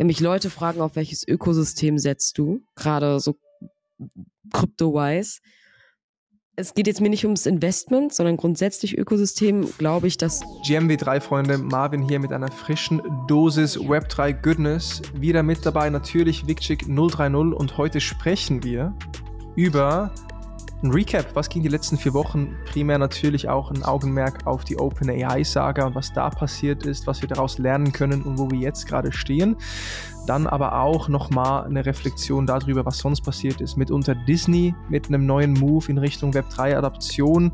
wenn mich Leute fragen, auf welches Ökosystem setzt du, gerade so crypto-wise, es geht jetzt mir nicht ums Investment, sondern grundsätzlich Ökosystem, glaube ich, dass. GMW3-Freunde, Marvin hier mit einer frischen Dosis Web3 Goodness. Wieder mit dabei natürlich Vicchick 030 und heute sprechen wir über ein Recap, was ging die letzten vier Wochen? Primär natürlich auch ein Augenmerk auf die OpenAI-Saga und was da passiert ist, was wir daraus lernen können und wo wir jetzt gerade stehen. Dann aber auch nochmal eine Reflexion darüber, was sonst passiert ist. Mitunter Disney mit einem neuen Move in Richtung Web3-Adaption.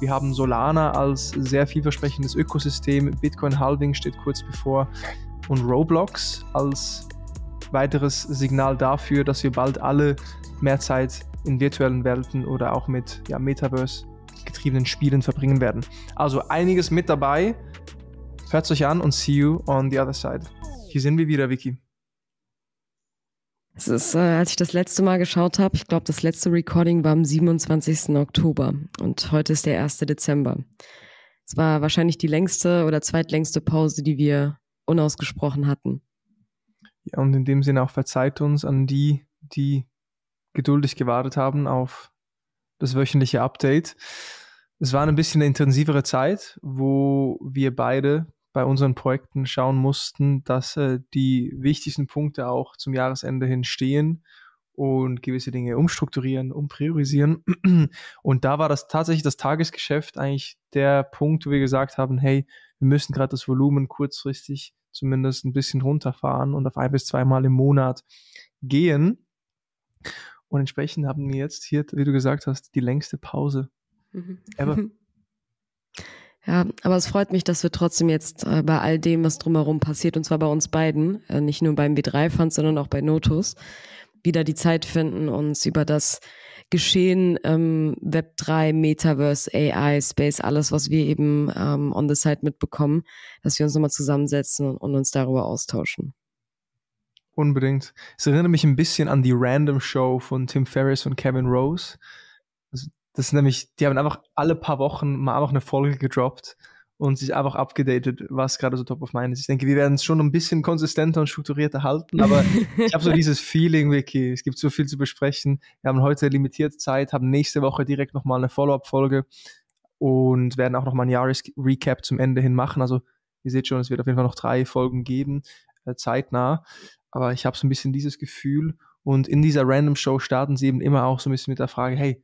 Wir haben Solana als sehr vielversprechendes Ökosystem. Bitcoin Halving steht kurz bevor. Und Roblox als weiteres Signal dafür, dass wir bald alle mehr Zeit in virtuellen Welten oder auch mit ja, Metaverse getriebenen Spielen verbringen werden. Also einiges mit dabei. Hört es euch an und see you on the other side. Hier sind wir wieder, Vicky. Es ist, äh, als ich das letzte Mal geschaut habe, ich glaube, das letzte Recording war am 27. Oktober und heute ist der 1. Dezember. Es war wahrscheinlich die längste oder zweitlängste Pause, die wir unausgesprochen hatten. Ja, und in dem Sinne auch verzeiht uns an die, die geduldig gewartet haben auf das wöchentliche Update. Es war ein bisschen eine intensivere Zeit, wo wir beide bei unseren Projekten schauen mussten, dass äh, die wichtigsten Punkte auch zum Jahresende hin stehen und gewisse Dinge umstrukturieren, umpriorisieren. Und da war das tatsächlich das Tagesgeschäft eigentlich der Punkt, wo wir gesagt haben, hey, wir müssen gerade das Volumen kurzfristig zumindest ein bisschen runterfahren und auf ein bis zweimal im Monat gehen. Und entsprechend haben wir jetzt hier, wie du gesagt hast, die längste Pause mhm. ever. Ja, aber es freut mich, dass wir trotzdem jetzt äh, bei all dem, was drumherum passiert, und zwar bei uns beiden, äh, nicht nur beim B3-Fund, sondern auch bei Notus, wieder die Zeit finden, uns über das Geschehen ähm, Web3, Metaverse, AI, Space, alles, was wir eben ähm, on the side mitbekommen, dass wir uns nochmal zusammensetzen und, und uns darüber austauschen. Unbedingt. Es erinnert mich ein bisschen an die Random Show von Tim Ferriss und Kevin Rose. Das ist nämlich, die haben einfach alle paar Wochen mal einfach eine Folge gedroppt und sich einfach abgedatet, was gerade so top of mind ist. Ich denke, wir werden es schon ein bisschen konsistenter und strukturierter halten, aber ich habe so dieses Feeling, Vicky, es gibt so viel zu besprechen. Wir haben heute limitierte Zeit, haben nächste Woche direkt nochmal eine Follow-up-Folge und werden auch nochmal ein Jahresrecap zum Ende hin machen. Also ihr seht schon, es wird auf jeden Fall noch drei Folgen geben, äh, zeitnah. Aber ich habe so ein bisschen dieses Gefühl und in dieser Random Show starten sie eben immer auch so ein bisschen mit der Frage, hey,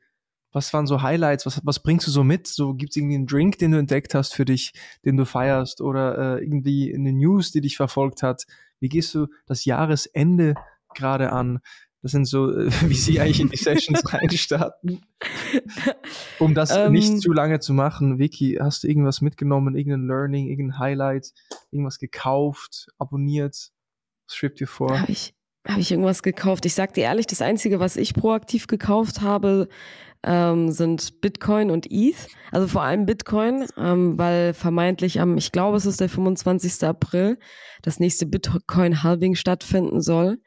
was waren so Highlights? Was, was bringst du so mit? So gibt es irgendwie einen Drink, den du entdeckt hast für dich, den du feierst oder äh, irgendwie eine News, die dich verfolgt hat? Wie gehst du das Jahresende gerade an? Das sind so, äh, wie sie eigentlich in die Sessions reinstarten. Um das um, nicht ähm. zu lange zu machen, Vicky, hast du irgendwas mitgenommen, irgendein Learning, irgendein Highlight, irgendwas gekauft, abonniert? Was schwebt dir vor? Habe ich, hab ich irgendwas gekauft? Ich sag dir ehrlich, das Einzige, was ich proaktiv gekauft habe, ähm, sind Bitcoin und ETH. Also vor allem Bitcoin, ähm, weil vermeintlich am, ich glaube, es ist der 25. April, das nächste Bitcoin-Halving stattfinden soll.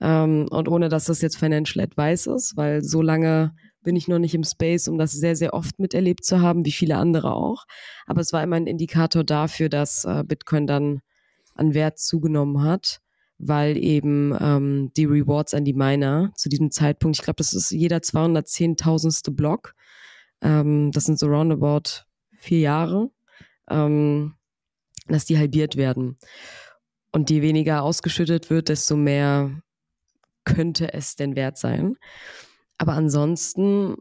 Ähm, und ohne, dass das jetzt Financial Advice ist, weil so lange bin ich noch nicht im Space, um das sehr, sehr oft miterlebt zu haben, wie viele andere auch. Aber es war immer ein Indikator dafür, dass äh, Bitcoin dann an Wert zugenommen hat weil eben ähm, die Rewards an die Miner zu diesem Zeitpunkt, ich glaube, das ist jeder 210.000ste Block. Ähm, das sind so roundabout vier Jahre, ähm, dass die halbiert werden. Und je weniger ausgeschüttet wird, desto mehr könnte es denn wert sein. Aber ansonsten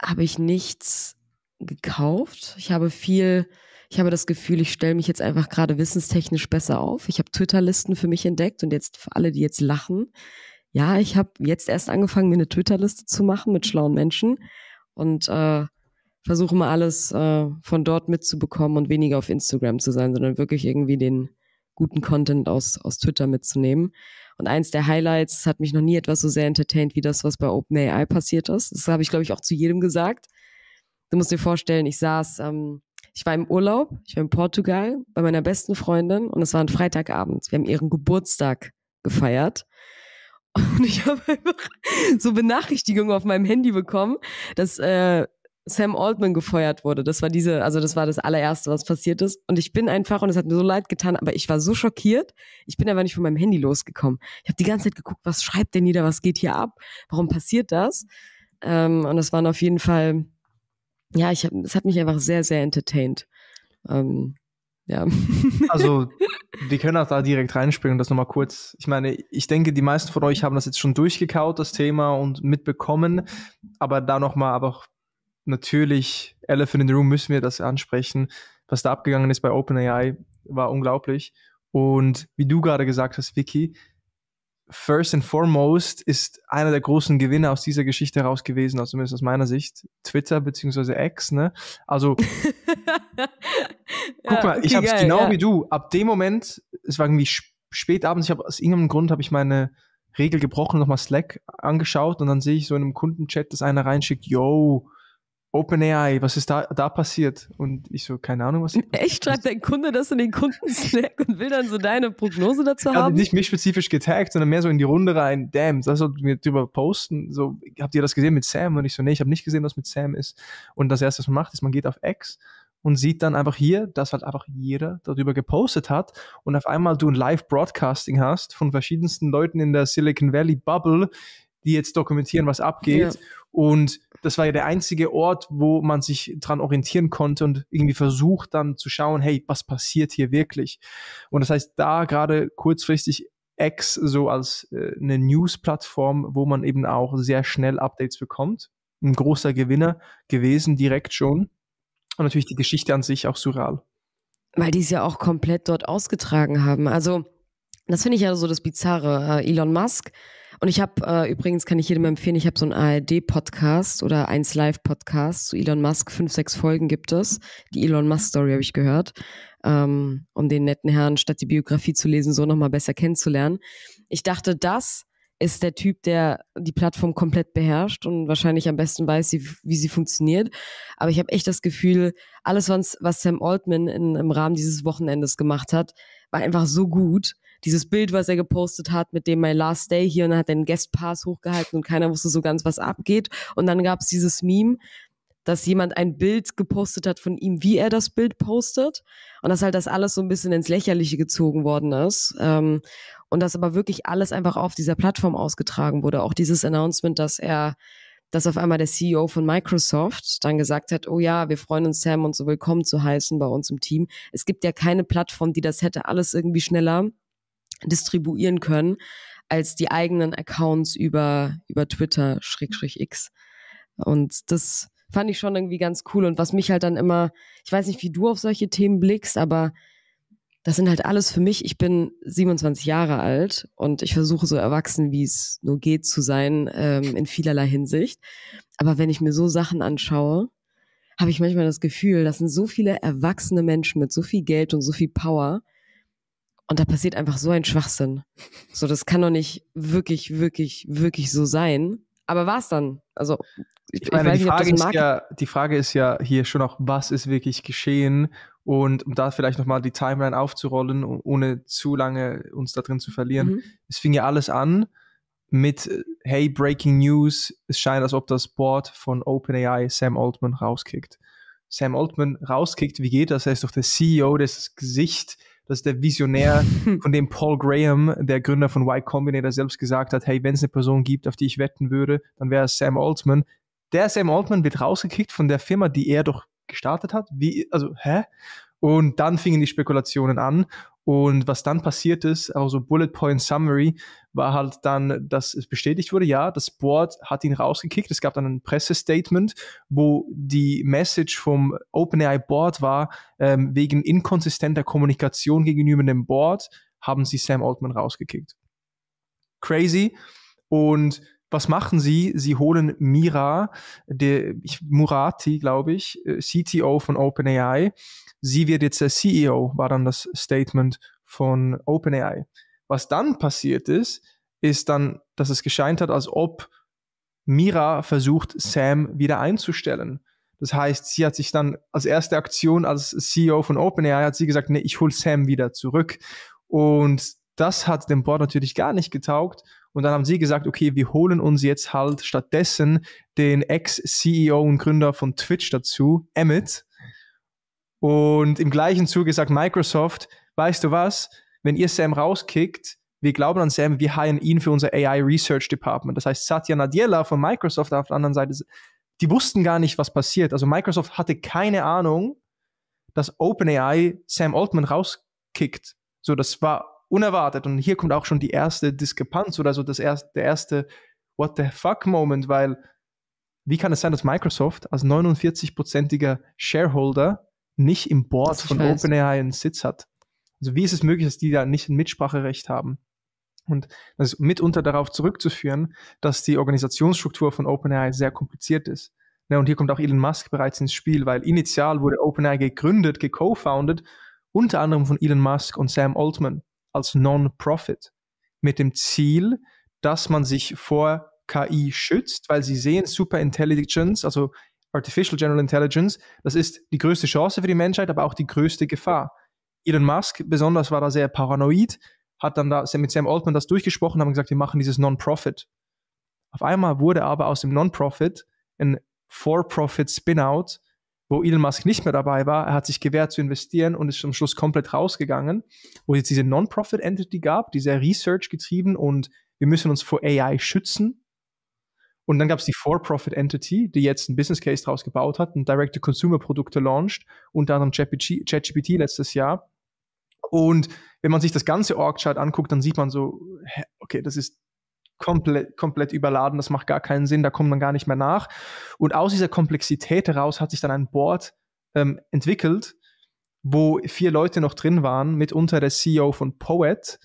habe ich nichts gekauft. Ich habe viel ich habe das Gefühl, ich stelle mich jetzt einfach gerade wissenstechnisch besser auf. Ich habe Twitter-Listen für mich entdeckt und jetzt für alle, die jetzt lachen. Ja, ich habe jetzt erst angefangen, mir eine Twitter-Liste zu machen mit schlauen Menschen und äh, versuche mal alles äh, von dort mitzubekommen und weniger auf Instagram zu sein, sondern wirklich irgendwie den guten Content aus, aus Twitter mitzunehmen. Und eins der Highlights hat mich noch nie etwas so sehr entertained wie das, was bei OpenAI passiert ist. Das habe ich, glaube ich, auch zu jedem gesagt. Du musst dir vorstellen, ich saß ähm, ich war im Urlaub, ich war in Portugal bei meiner besten Freundin und es war ein Freitagabend. Wir haben ihren Geburtstag gefeiert. Und ich habe einfach so Benachrichtigungen auf meinem Handy bekommen, dass äh, Sam Altman gefeuert wurde. Das war diese, also das war das allererste, was passiert ist. Und ich bin einfach, und es hat mir so leid getan, aber ich war so schockiert. Ich bin aber nicht von meinem Handy losgekommen. Ich habe die ganze Zeit geguckt, was schreibt denn jeder, was geht hier ab? Warum passiert das? Ähm, und es waren auf jeden Fall, ja, ich hab, es hat mich einfach sehr, sehr entertained. Ähm, ja. Also, wir können auch da direkt reinspringen das nochmal kurz. Ich meine, ich denke, die meisten von euch haben das jetzt schon durchgekaut, das Thema, und mitbekommen. Aber da nochmal aber natürlich, Elephant in the Room müssen wir das ansprechen. Was da abgegangen ist bei OpenAI, war unglaublich. Und wie du gerade gesagt hast, Vicky, first and foremost ist einer der großen Gewinner aus dieser Geschichte heraus gewesen, also zumindest aus meiner Sicht, Twitter beziehungsweise X, ne? Also, ja, guck mal, okay, ich habe es genau ja. wie du. Ab dem Moment, es war irgendwie spät abends, ich habe aus irgendeinem Grund habe ich meine Regel gebrochen, nochmal Slack angeschaut und dann sehe ich so in einem Kundenchat, dass einer reinschickt, yo, OpenAI, was ist da, da passiert? Und ich so, keine Ahnung, was. Echt schreibt dein Kunde das in den Kunden-Slack und will dann so deine Prognose dazu haben? Also nicht mich spezifisch getaggt, sondern mehr so in die Runde rein. Damn, das sollten wir drüber posten. So, habt ihr das gesehen mit Sam? Und ich so, nee, ich habe nicht gesehen, was mit Sam ist. Und das erste, was man macht, ist, man geht auf X und sieht dann einfach hier, dass halt einfach jeder darüber gepostet hat und auf einmal du ein Live-Broadcasting hast von verschiedensten Leuten in der Silicon Valley Bubble, die jetzt dokumentieren, was abgeht. Ja. Und das war ja der einzige Ort, wo man sich dran orientieren konnte und irgendwie versucht dann zu schauen, hey, was passiert hier wirklich? Und das heißt, da gerade kurzfristig X so als äh, eine News-Plattform, wo man eben auch sehr schnell Updates bekommt. Ein großer Gewinner gewesen, direkt schon. Und natürlich die Geschichte an sich auch surreal. Weil die es ja auch komplett dort ausgetragen haben. Also, das finde ich ja so das Bizarre. Äh, Elon Musk und ich habe äh, übrigens, kann ich jedem empfehlen, ich habe so einen ARD-Podcast oder 1 Live-Podcast zu Elon Musk. Fünf, sechs Folgen gibt es. Die Elon Musk-Story habe ich gehört, ähm, um den netten Herrn statt die Biografie zu lesen, so nochmal besser kennenzulernen. Ich dachte, das ist der Typ, der die Plattform komplett beherrscht und wahrscheinlich am besten weiß, wie, wie sie funktioniert. Aber ich habe echt das Gefühl, alles, was, was Sam Altman in, im Rahmen dieses Wochenendes gemacht hat, war einfach so gut dieses Bild, was er gepostet hat, mit dem My Last Day hier und er hat den Guest Pass hochgehalten und keiner wusste so ganz, was abgeht. Und dann gab es dieses Meme, dass jemand ein Bild gepostet hat von ihm, wie er das Bild postet. Und dass halt das alles so ein bisschen ins Lächerliche gezogen worden ist. Ähm, und dass aber wirklich alles einfach auf dieser Plattform ausgetragen wurde. Auch dieses Announcement, dass er dass auf einmal der CEO von Microsoft dann gesagt hat, oh ja, wir freuen uns, Sam und so willkommen zu heißen bei uns im Team. Es gibt ja keine Plattform, die das hätte alles irgendwie schneller distribuieren können als die eigenen Accounts über, über Twitter, Schrägstrich X. Und das fand ich schon irgendwie ganz cool. Und was mich halt dann immer, ich weiß nicht, wie du auf solche Themen blickst, aber das sind halt alles für mich. Ich bin 27 Jahre alt und ich versuche so erwachsen, wie es nur geht, zu sein, ähm, in vielerlei Hinsicht. Aber wenn ich mir so Sachen anschaue, habe ich manchmal das Gefühl, das sind so viele erwachsene Menschen mit so viel Geld und so viel Power, und da passiert einfach so ein Schwachsinn. So, das kann doch nicht wirklich, wirklich, wirklich so sein. Aber war es dann? Also, ich, ich meine, die, Frage ist ja, die Frage ist ja hier schon auch, was ist wirklich geschehen? Und um da vielleicht nochmal die Timeline aufzurollen, ohne zu lange uns da drin zu verlieren. Mhm. Es fing ja alles an mit, hey, Breaking News, es scheint, als ob das Board von OpenAI Sam Altman rauskickt. Sam Altman rauskickt, wie geht das? Er ist doch der CEO, das Gesicht das ist der Visionär, von dem Paul Graham, der Gründer von Y Combinator, selbst gesagt hat, hey, wenn es eine Person gibt, auf die ich wetten würde, dann wäre es Sam Altman. Der Sam Altman wird rausgekickt von der Firma, die er doch gestartet hat. Wie, also, hä? Und dann fingen die Spekulationen an. Und was dann passiert ist, also Bullet Point Summary, war halt dann, dass es bestätigt wurde, ja, das Board hat ihn rausgekickt. Es gab dann ein Pressestatement, wo die Message vom OpenAI Board war, ähm, wegen inkonsistenter Kommunikation gegenüber dem Board haben sie Sam Altman rausgekickt. Crazy. Und was machen sie? Sie holen Mira, der Murati, glaube ich, äh, CTO von OpenAI. Sie wird jetzt der CEO, war dann das Statement von OpenAI. Was dann passiert ist, ist dann, dass es gescheint hat, als ob Mira versucht, Sam wieder einzustellen. Das heißt, sie hat sich dann als erste Aktion als CEO von OpenAI hat sie gesagt, nee, ich hole Sam wieder zurück. Und das hat dem Board natürlich gar nicht getaugt. Und dann haben sie gesagt, okay, wir holen uns jetzt halt stattdessen den Ex-CEO und Gründer von Twitch dazu, Emmett. Und im gleichen Zuge sagt Microsoft, weißt du was, wenn ihr Sam rauskickt, wir glauben an Sam, wir heiren ihn für unser AI Research Department. Das heißt, Satya Nadella von Microsoft auf der anderen Seite, die wussten gar nicht, was passiert. Also Microsoft hatte keine Ahnung, dass OpenAI Sam Altman rauskickt. So, das war unerwartet. Und hier kommt auch schon die erste Diskrepanz oder so das erste, der erste What the fuck Moment, weil wie kann es sein, dass Microsoft als 49-prozentiger Shareholder nicht im Board von OpenAI einen Sitz hat? Also wie ist es möglich, dass die da nicht ein Mitspracherecht haben? Und das ist mitunter darauf zurückzuführen, dass die Organisationsstruktur von OpenAI sehr kompliziert ist. Ja, und hier kommt auch Elon Musk bereits ins Spiel, weil initial wurde OpenAI gegründet, geco-founded, unter anderem von Elon Musk und Sam Altman als Non-Profit. Mit dem Ziel, dass man sich vor KI schützt, weil sie sehen Super Intelligence, also Artificial General Intelligence, das ist die größte Chance für die Menschheit, aber auch die größte Gefahr. Elon Musk besonders war da sehr paranoid, hat dann da mit Sam Altman das durchgesprochen, haben gesagt, wir machen dieses Non-Profit. Auf einmal wurde aber aus dem Non-Profit ein For-Profit Spin-out, wo Elon Musk nicht mehr dabei war. Er hat sich gewehrt zu investieren und ist am Schluss komplett rausgegangen, wo es diese Non-Profit Entity gab, die sehr Research getrieben und wir müssen uns vor AI schützen. Und dann gab es die For-Profit Entity, die jetzt ein Business Case draus gebaut hat und Direct-to-Consumer-Produkte launcht, unter anderem ChatGPT letztes Jahr. Und wenn man sich das ganze Org-Chart anguckt, dann sieht man so, okay, das ist komplett, komplett überladen, das macht gar keinen Sinn, da kommt man gar nicht mehr nach. Und aus dieser Komplexität heraus hat sich dann ein Board ähm, entwickelt, wo vier Leute noch drin waren, mitunter der CEO von Poet.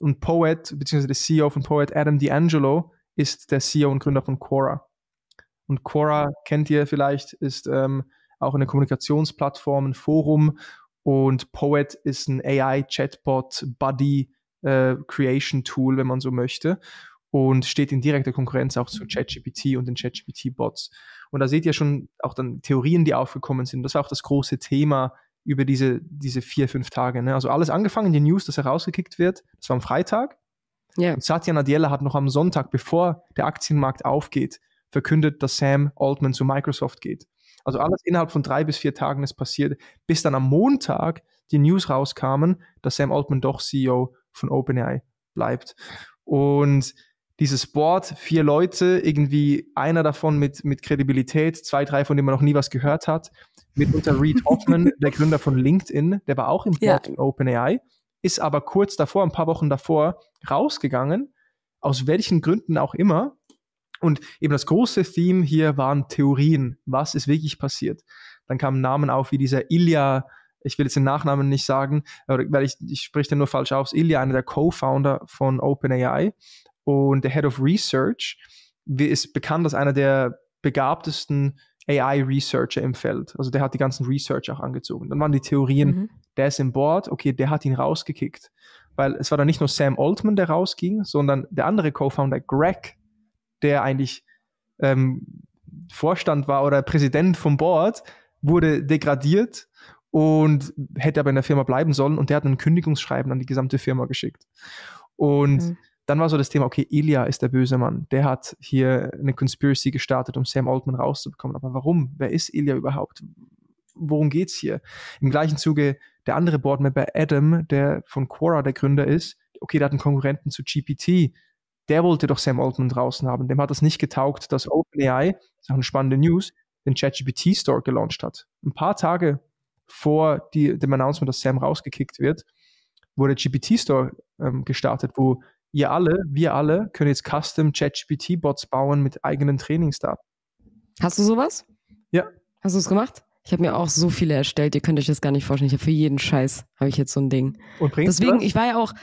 Und Poet, beziehungsweise der CEO von Poet, Adam D'Angelo, ist der CEO und Gründer von Quora. Und Quora kennt ihr vielleicht, ist ähm, auch eine Kommunikationsplattform, ein Forum, und Poet ist ein AI-Chatbot, Buddy äh, Creation Tool, wenn man so möchte. Und steht in direkter Konkurrenz auch zu ChatGPT und den ChatGPT-Bots. Und da seht ihr schon auch dann Theorien, die aufgekommen sind. Das war auch das große Thema über diese, diese vier, fünf Tage. Ne? Also alles angefangen, die News, dass er rausgekickt wird. Das war am Freitag. Yeah. Und Satya Nadella hat noch am Sonntag, bevor der Aktienmarkt aufgeht, verkündet, dass Sam Altman zu Microsoft geht. Also alles innerhalb von drei bis vier Tagen ist passiert, bis dann am Montag die News rauskamen, dass Sam Altman doch CEO von OpenAI bleibt. Und dieses Board, vier Leute, irgendwie einer davon mit, mit Kredibilität, zwei, drei, von denen man noch nie was gehört hat, mitunter Reed Hoffman, der Gründer von LinkedIn, der war auch im Board ja. von OpenAI, ist aber kurz davor, ein paar Wochen davor, rausgegangen, aus welchen Gründen auch immer, und eben das große Theme hier waren Theorien. Was ist wirklich passiert? Dann kamen Namen auf wie dieser Ilya, ich will jetzt den Nachnamen nicht sagen, weil ich, ich spreche den nur falsch aus. Ilya, einer der Co-Founder von OpenAI und der Head of Research, ist bekannt als einer der begabtesten AI-Researcher im Feld. Also der hat die ganzen Research auch angezogen. Dann waren die Theorien, mhm. der ist im Board, okay, der hat ihn rausgekickt. Weil es war dann nicht nur Sam Altman, der rausging, sondern der andere Co-Founder, Greg, der eigentlich ähm, Vorstand war oder Präsident vom Board, wurde degradiert und hätte aber in der Firma bleiben sollen und der hat ein Kündigungsschreiben an die gesamte Firma geschickt. Und mhm. dann war so das Thema, okay, Ilya ist der böse Mann. Der hat hier eine Conspiracy gestartet, um Sam Altman rauszubekommen. Aber warum? Wer ist Ilya überhaupt? Worum geht's hier? Im gleichen Zuge der andere Boardmember Adam, der von Quora der Gründer ist, okay, der hat einen Konkurrenten zu GPT, der wollte doch Sam Altman draußen haben. Dem hat es nicht getaugt, dass OpenAI, das ist auch eine spannende News, den ChatGPT Store gelauncht hat. Ein paar Tage vor die, dem Announcement, dass Sam rausgekickt wird, wurde GPT Store ähm, gestartet, wo ihr alle, wir alle, können jetzt Custom ChatGPT Bots bauen mit eigenen Trainingsdaten. Hast du sowas? Ja. Hast du es gemacht? Ich habe mir auch so viele erstellt, ihr könnt euch das gar nicht vorstellen. Ich habe für jeden Scheiß habe ich jetzt so ein Ding. Und bringst Deswegen, ich war ja auch,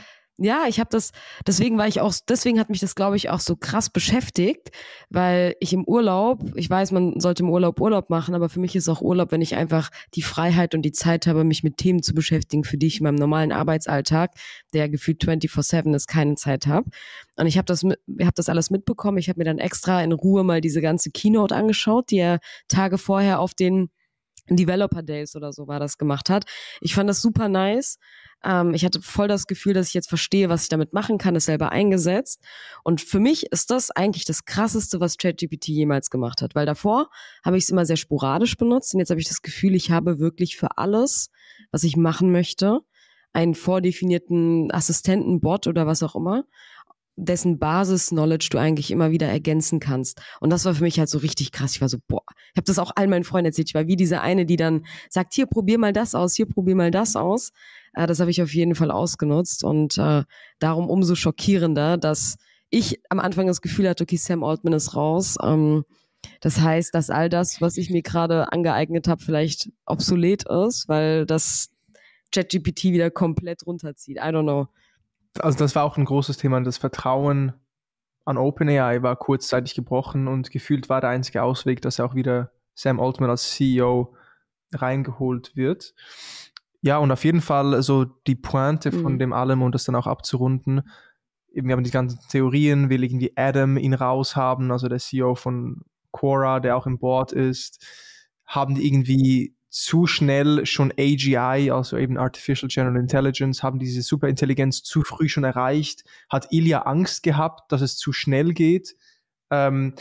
ja, ich habe das, deswegen war ich auch, deswegen hat mich das, glaube ich, auch so krass beschäftigt, weil ich im Urlaub, ich weiß, man sollte im Urlaub Urlaub machen, aber für mich ist auch Urlaub, wenn ich einfach die Freiheit und die Zeit habe, mich mit Themen zu beschäftigen, für die ich in meinem normalen Arbeitsalltag, der gefühlt 24-7 ist, keine Zeit habe. Und ich habe das, hab das alles mitbekommen. Ich habe mir dann extra in Ruhe mal diese ganze Keynote angeschaut, die er Tage vorher auf den Developer Days oder so war das gemacht hat. Ich fand das super nice. Ähm, ich hatte voll das Gefühl, dass ich jetzt verstehe, was ich damit machen kann, es selber eingesetzt. Und für mich ist das eigentlich das Krasseste, was ChatGPT jemals gemacht hat. Weil davor habe ich es immer sehr sporadisch benutzt und jetzt habe ich das Gefühl, ich habe wirklich für alles, was ich machen möchte, einen vordefinierten Assistenten-Bot oder was auch immer dessen Basis-Knowledge du eigentlich immer wieder ergänzen kannst. Und das war für mich halt so richtig krass. Ich war so, boah, ich habe das auch all meinen Freunden erzählt. Ich war wie diese eine, die dann sagt, hier, probier mal das aus, hier, probier mal das aus. Äh, das habe ich auf jeden Fall ausgenutzt und äh, darum umso schockierender, dass ich am Anfang das Gefühl hatte, okay, Sam Altman ist raus. Ähm, das heißt, dass all das, was ich mir gerade angeeignet habe, vielleicht obsolet ist, weil das ChatGPT wieder komplett runterzieht. I don't know also das war auch ein großes Thema. Das Vertrauen an OpenAI war kurzzeitig gebrochen und gefühlt war der einzige Ausweg, dass auch wieder Sam Altman als CEO reingeholt wird. Ja, und auf jeden Fall so die Pointe von mhm. dem allem und das dann auch abzurunden. Wir haben die ganzen Theorien, will irgendwie Adam ihn raushaben, also der CEO von Quora, der auch im Board ist. Haben die irgendwie zu schnell schon AGI, also eben Artificial General Intelligence, haben diese Superintelligenz zu früh schon erreicht, hat Ilya Angst gehabt, dass es zu schnell geht. Ähm,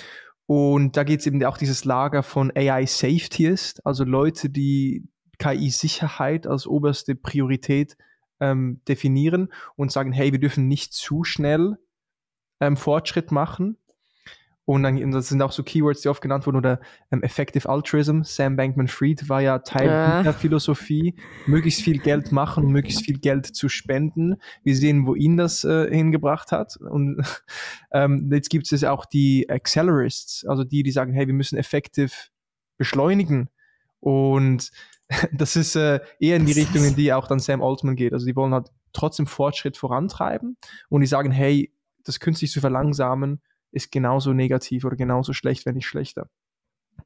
und da geht es eben auch dieses Lager von AI Safety ist, also Leute, die KI-Sicherheit als oberste Priorität ähm, definieren und sagen, hey, wir dürfen nicht zu schnell ähm, Fortschritt machen. Und dann das sind auch so Keywords, die oft genannt wurden, oder ähm, Effective Altruism. Sam Bankman-Fried war ja Teil ja. der Philosophie, möglichst viel Geld machen, möglichst viel Geld zu spenden. Wir sehen, wo ihn das äh, hingebracht hat. Und ähm, jetzt gibt es auch die Accelerists, also die, die sagen, hey, wir müssen effektiv beschleunigen. Und das ist äh, eher in die Richtung, in die auch dann Sam Altman geht. Also die wollen halt trotzdem Fortschritt vorantreiben und die sagen, hey, das künstlich zu verlangsamen, ist genauso negativ oder genauso schlecht, wenn nicht schlechter.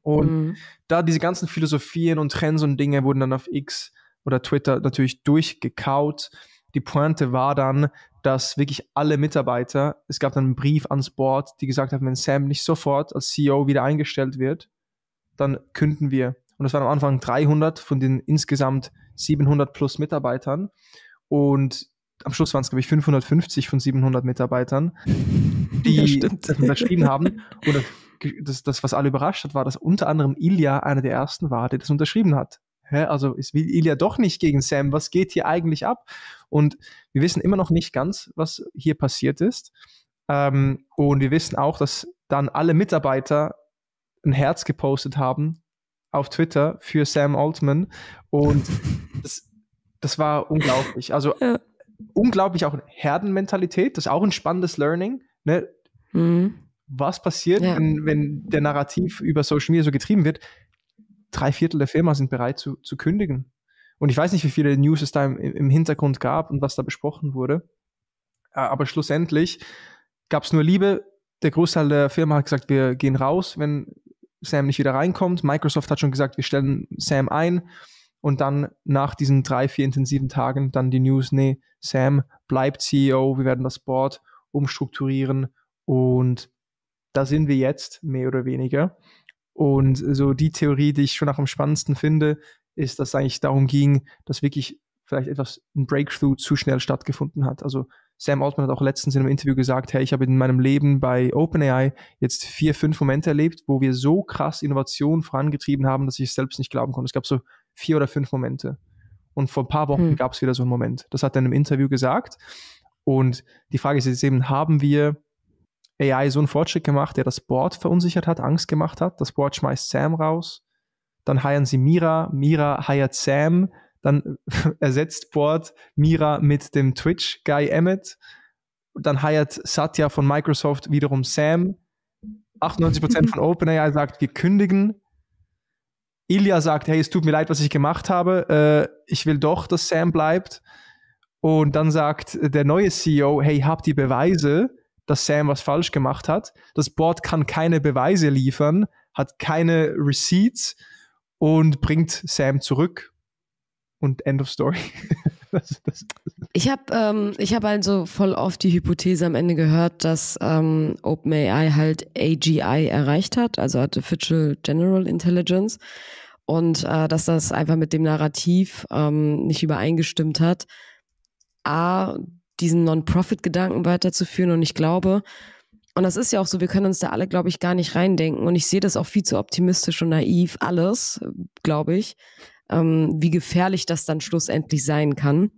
Und mhm. da diese ganzen Philosophien und Trends und Dinge wurden dann auf X oder Twitter natürlich durchgekaut. Die Pointe war dann, dass wirklich alle Mitarbeiter, es gab dann einen Brief ans Board, die gesagt haben, wenn Sam nicht sofort als CEO wieder eingestellt wird, dann künden wir. Und das waren am Anfang 300 von den insgesamt 700 plus Mitarbeitern. Und am Schluss waren es, glaube ich, 550 von 700 Mitarbeitern die ja, das unterschrieben haben. Und das, das, was alle überrascht hat, war, dass unter anderem Ilya einer der ersten war, der das unterschrieben hat. Hä? Also ist Ilya doch nicht gegen Sam. Was geht hier eigentlich ab? Und wir wissen immer noch nicht ganz, was hier passiert ist. Ähm, und wir wissen auch, dass dann alle Mitarbeiter ein Herz gepostet haben auf Twitter für Sam Altman. Und das, das war unglaublich. Also ja. unglaublich auch Herdenmentalität. Das ist auch ein spannendes Learning. Ne? Mhm. Was passiert, ja. wenn, wenn der Narrativ über Social Media so getrieben wird? Drei Viertel der Firma sind bereit zu, zu kündigen. Und ich weiß nicht, wie viele News es da im, im Hintergrund gab und was da besprochen wurde. Aber schlussendlich gab es nur Liebe. Der Großteil der Firma hat gesagt, wir gehen raus, wenn Sam nicht wieder reinkommt. Microsoft hat schon gesagt, wir stellen Sam ein. Und dann nach diesen drei, vier intensiven Tagen dann die News, nee, Sam bleibt CEO, wir werden das Board umstrukturieren und da sind wir jetzt mehr oder weniger. Und so die Theorie, die ich schon nach am spannendsten finde, ist, dass es eigentlich darum ging, dass wirklich vielleicht etwas, ein Breakthrough zu schnell stattgefunden hat. Also Sam Altman hat auch letztens in einem Interview gesagt, hey, ich habe in meinem Leben bei OpenAI jetzt vier, fünf Momente erlebt, wo wir so krass Innovation vorangetrieben haben, dass ich es selbst nicht glauben konnte. Es gab so vier oder fünf Momente. Und vor ein paar Wochen hm. gab es wieder so einen Moment. Das hat er in einem Interview gesagt. Und die Frage ist jetzt eben, haben wir AI so einen Fortschritt gemacht, der das Board verunsichert hat, Angst gemacht hat? Das Board schmeißt Sam raus. Dann heiern sie Mira. Mira heiert Sam. Dann ersetzt Board Mira mit dem Twitch-Guy Emmett. Dann heiert Satya von Microsoft wiederum Sam. 98% von OpenAI sagt, wir kündigen. Ilya sagt, hey, es tut mir leid, was ich gemacht habe. Äh, ich will doch, dass Sam bleibt. Und dann sagt der neue CEO, hey, habt ihr Beweise, dass Sam was falsch gemacht hat? Das Board kann keine Beweise liefern, hat keine Receipts und bringt Sam zurück. Und End of Story. ich habe ähm, hab also voll oft die Hypothese am Ende gehört, dass ähm, OpenAI halt AGI erreicht hat, also Artificial General Intelligence. und äh, dass das einfach mit dem Narrativ ähm, nicht übereingestimmt hat. A, diesen Non-Profit-Gedanken weiterzuführen und ich glaube, und das ist ja auch so, wir können uns da alle, glaube ich, gar nicht reindenken. Und ich sehe das auch viel zu optimistisch und naiv, alles, glaube ich, ähm, wie gefährlich das dann schlussendlich sein kann.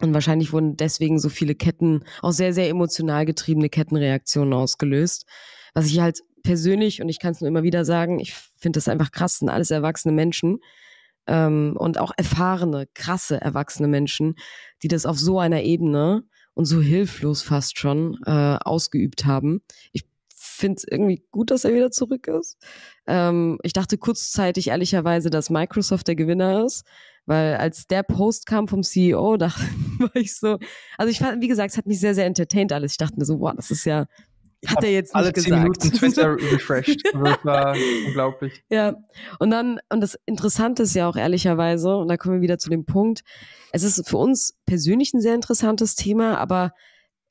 Und wahrscheinlich wurden deswegen so viele Ketten, auch sehr, sehr emotional getriebene Kettenreaktionen ausgelöst. Was ich halt persönlich, und ich kann es nur immer wieder sagen, ich finde das einfach krass, sind alles erwachsene Menschen ähm, und auch erfahrene, krasse erwachsene Menschen, die das auf so einer Ebene und so hilflos fast schon äh, ausgeübt haben. Ich finde es irgendwie gut, dass er wieder zurück ist. Ähm, ich dachte kurzzeitig ehrlicherweise, dass Microsoft der Gewinner ist, weil als der Post kam vom CEO, dachte war ich so, also ich fand, wie gesagt, es hat mich sehr, sehr entertained alles. Ich dachte mir so, wow, das ist ja hat er jetzt alle nicht zehn gesagt. Minuten Twitter refreshed. Das war unglaublich. Ja, und dann, und das Interessante ist ja auch ehrlicherweise, und da kommen wir wieder zu dem Punkt, es ist für uns persönlich ein sehr interessantes Thema, aber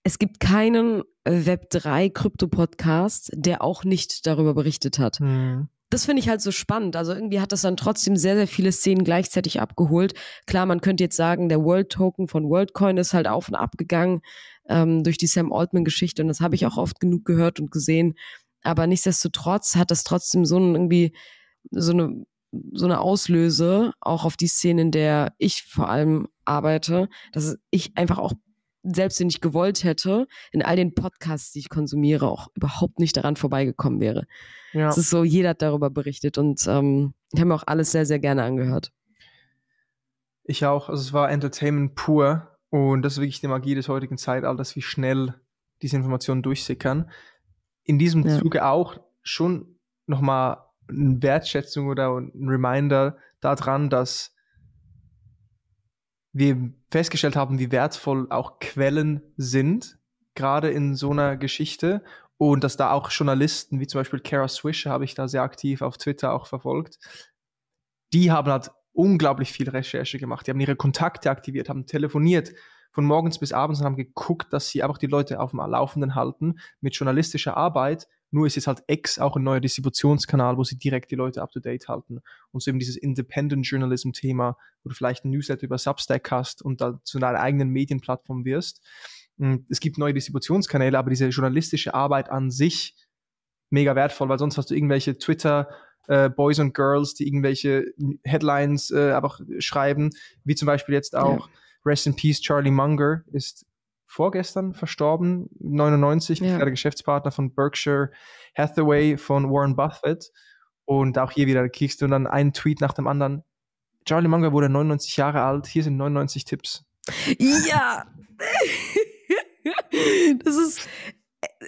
es gibt keinen Web3-Krypto-Podcast, der auch nicht darüber berichtet hat. Hm. Das finde ich halt so spannend. Also irgendwie hat das dann trotzdem sehr, sehr viele Szenen gleichzeitig abgeholt. Klar, man könnte jetzt sagen, der World Token von WorldCoin ist halt auf und ab gegangen ähm, durch die Sam Altman-Geschichte und das habe ich auch oft genug gehört und gesehen. Aber nichtsdestotrotz hat das trotzdem so ein, irgendwie so eine so eine Auslöse auch auf die Szene, in der ich vor allem arbeite, dass ich einfach auch selbst wenn ich gewollt hätte, in all den Podcasts, die ich konsumiere, auch überhaupt nicht daran vorbeigekommen wäre. Ja. Es ist so, jeder hat darüber berichtet und ähm, ich habe mir auch alles sehr, sehr gerne angehört. Ich auch. Also es war Entertainment pur und das ist wirklich die Magie des heutigen Zeitalters, wie schnell diese Informationen durchsickern. In diesem Ja. Zuge auch schon nochmal eine Wertschätzung oder ein Reminder daran, dass wir festgestellt haben, wie wertvoll auch Quellen sind, gerade in so einer Geschichte. Und dass da auch Journalisten, wie zum Beispiel Kara Swisher, habe ich da sehr aktiv auf Twitter auch verfolgt, die haben halt unglaublich viel Recherche gemacht. Die haben ihre Kontakte aktiviert, haben telefoniert von morgens bis abends und haben geguckt, dass sie einfach die Leute auf dem Laufenden halten mit journalistischer Arbeit. Nur ist jetzt halt X auch ein neuer Distributionskanal, wo sie direkt die Leute up to date halten. Und so eben dieses Independent Journalism Thema, wo du vielleicht ein Newsletter über Substack hast und dann zu deiner eigenen Medienplattform wirst. Und Es gibt neue Distributionskanäle, aber diese journalistische Arbeit an sich mega wertvoll, weil sonst hast du irgendwelche Twitter äh, Boys und Girls, die irgendwelche Headlines äh, einfach schreiben, wie zum Beispiel jetzt auch Rest in Peace Charlie Munger ist vorgestern verstorben, 99, Ja. der Geschäftspartner von Berkshire Hathaway von Warren Buffett. Und auch hier wieder kriegst du dann einen Tweet nach dem anderen. Charlie Munger wurde 99 Jahre alt, hier sind 99 Tipps. Ja. das ist.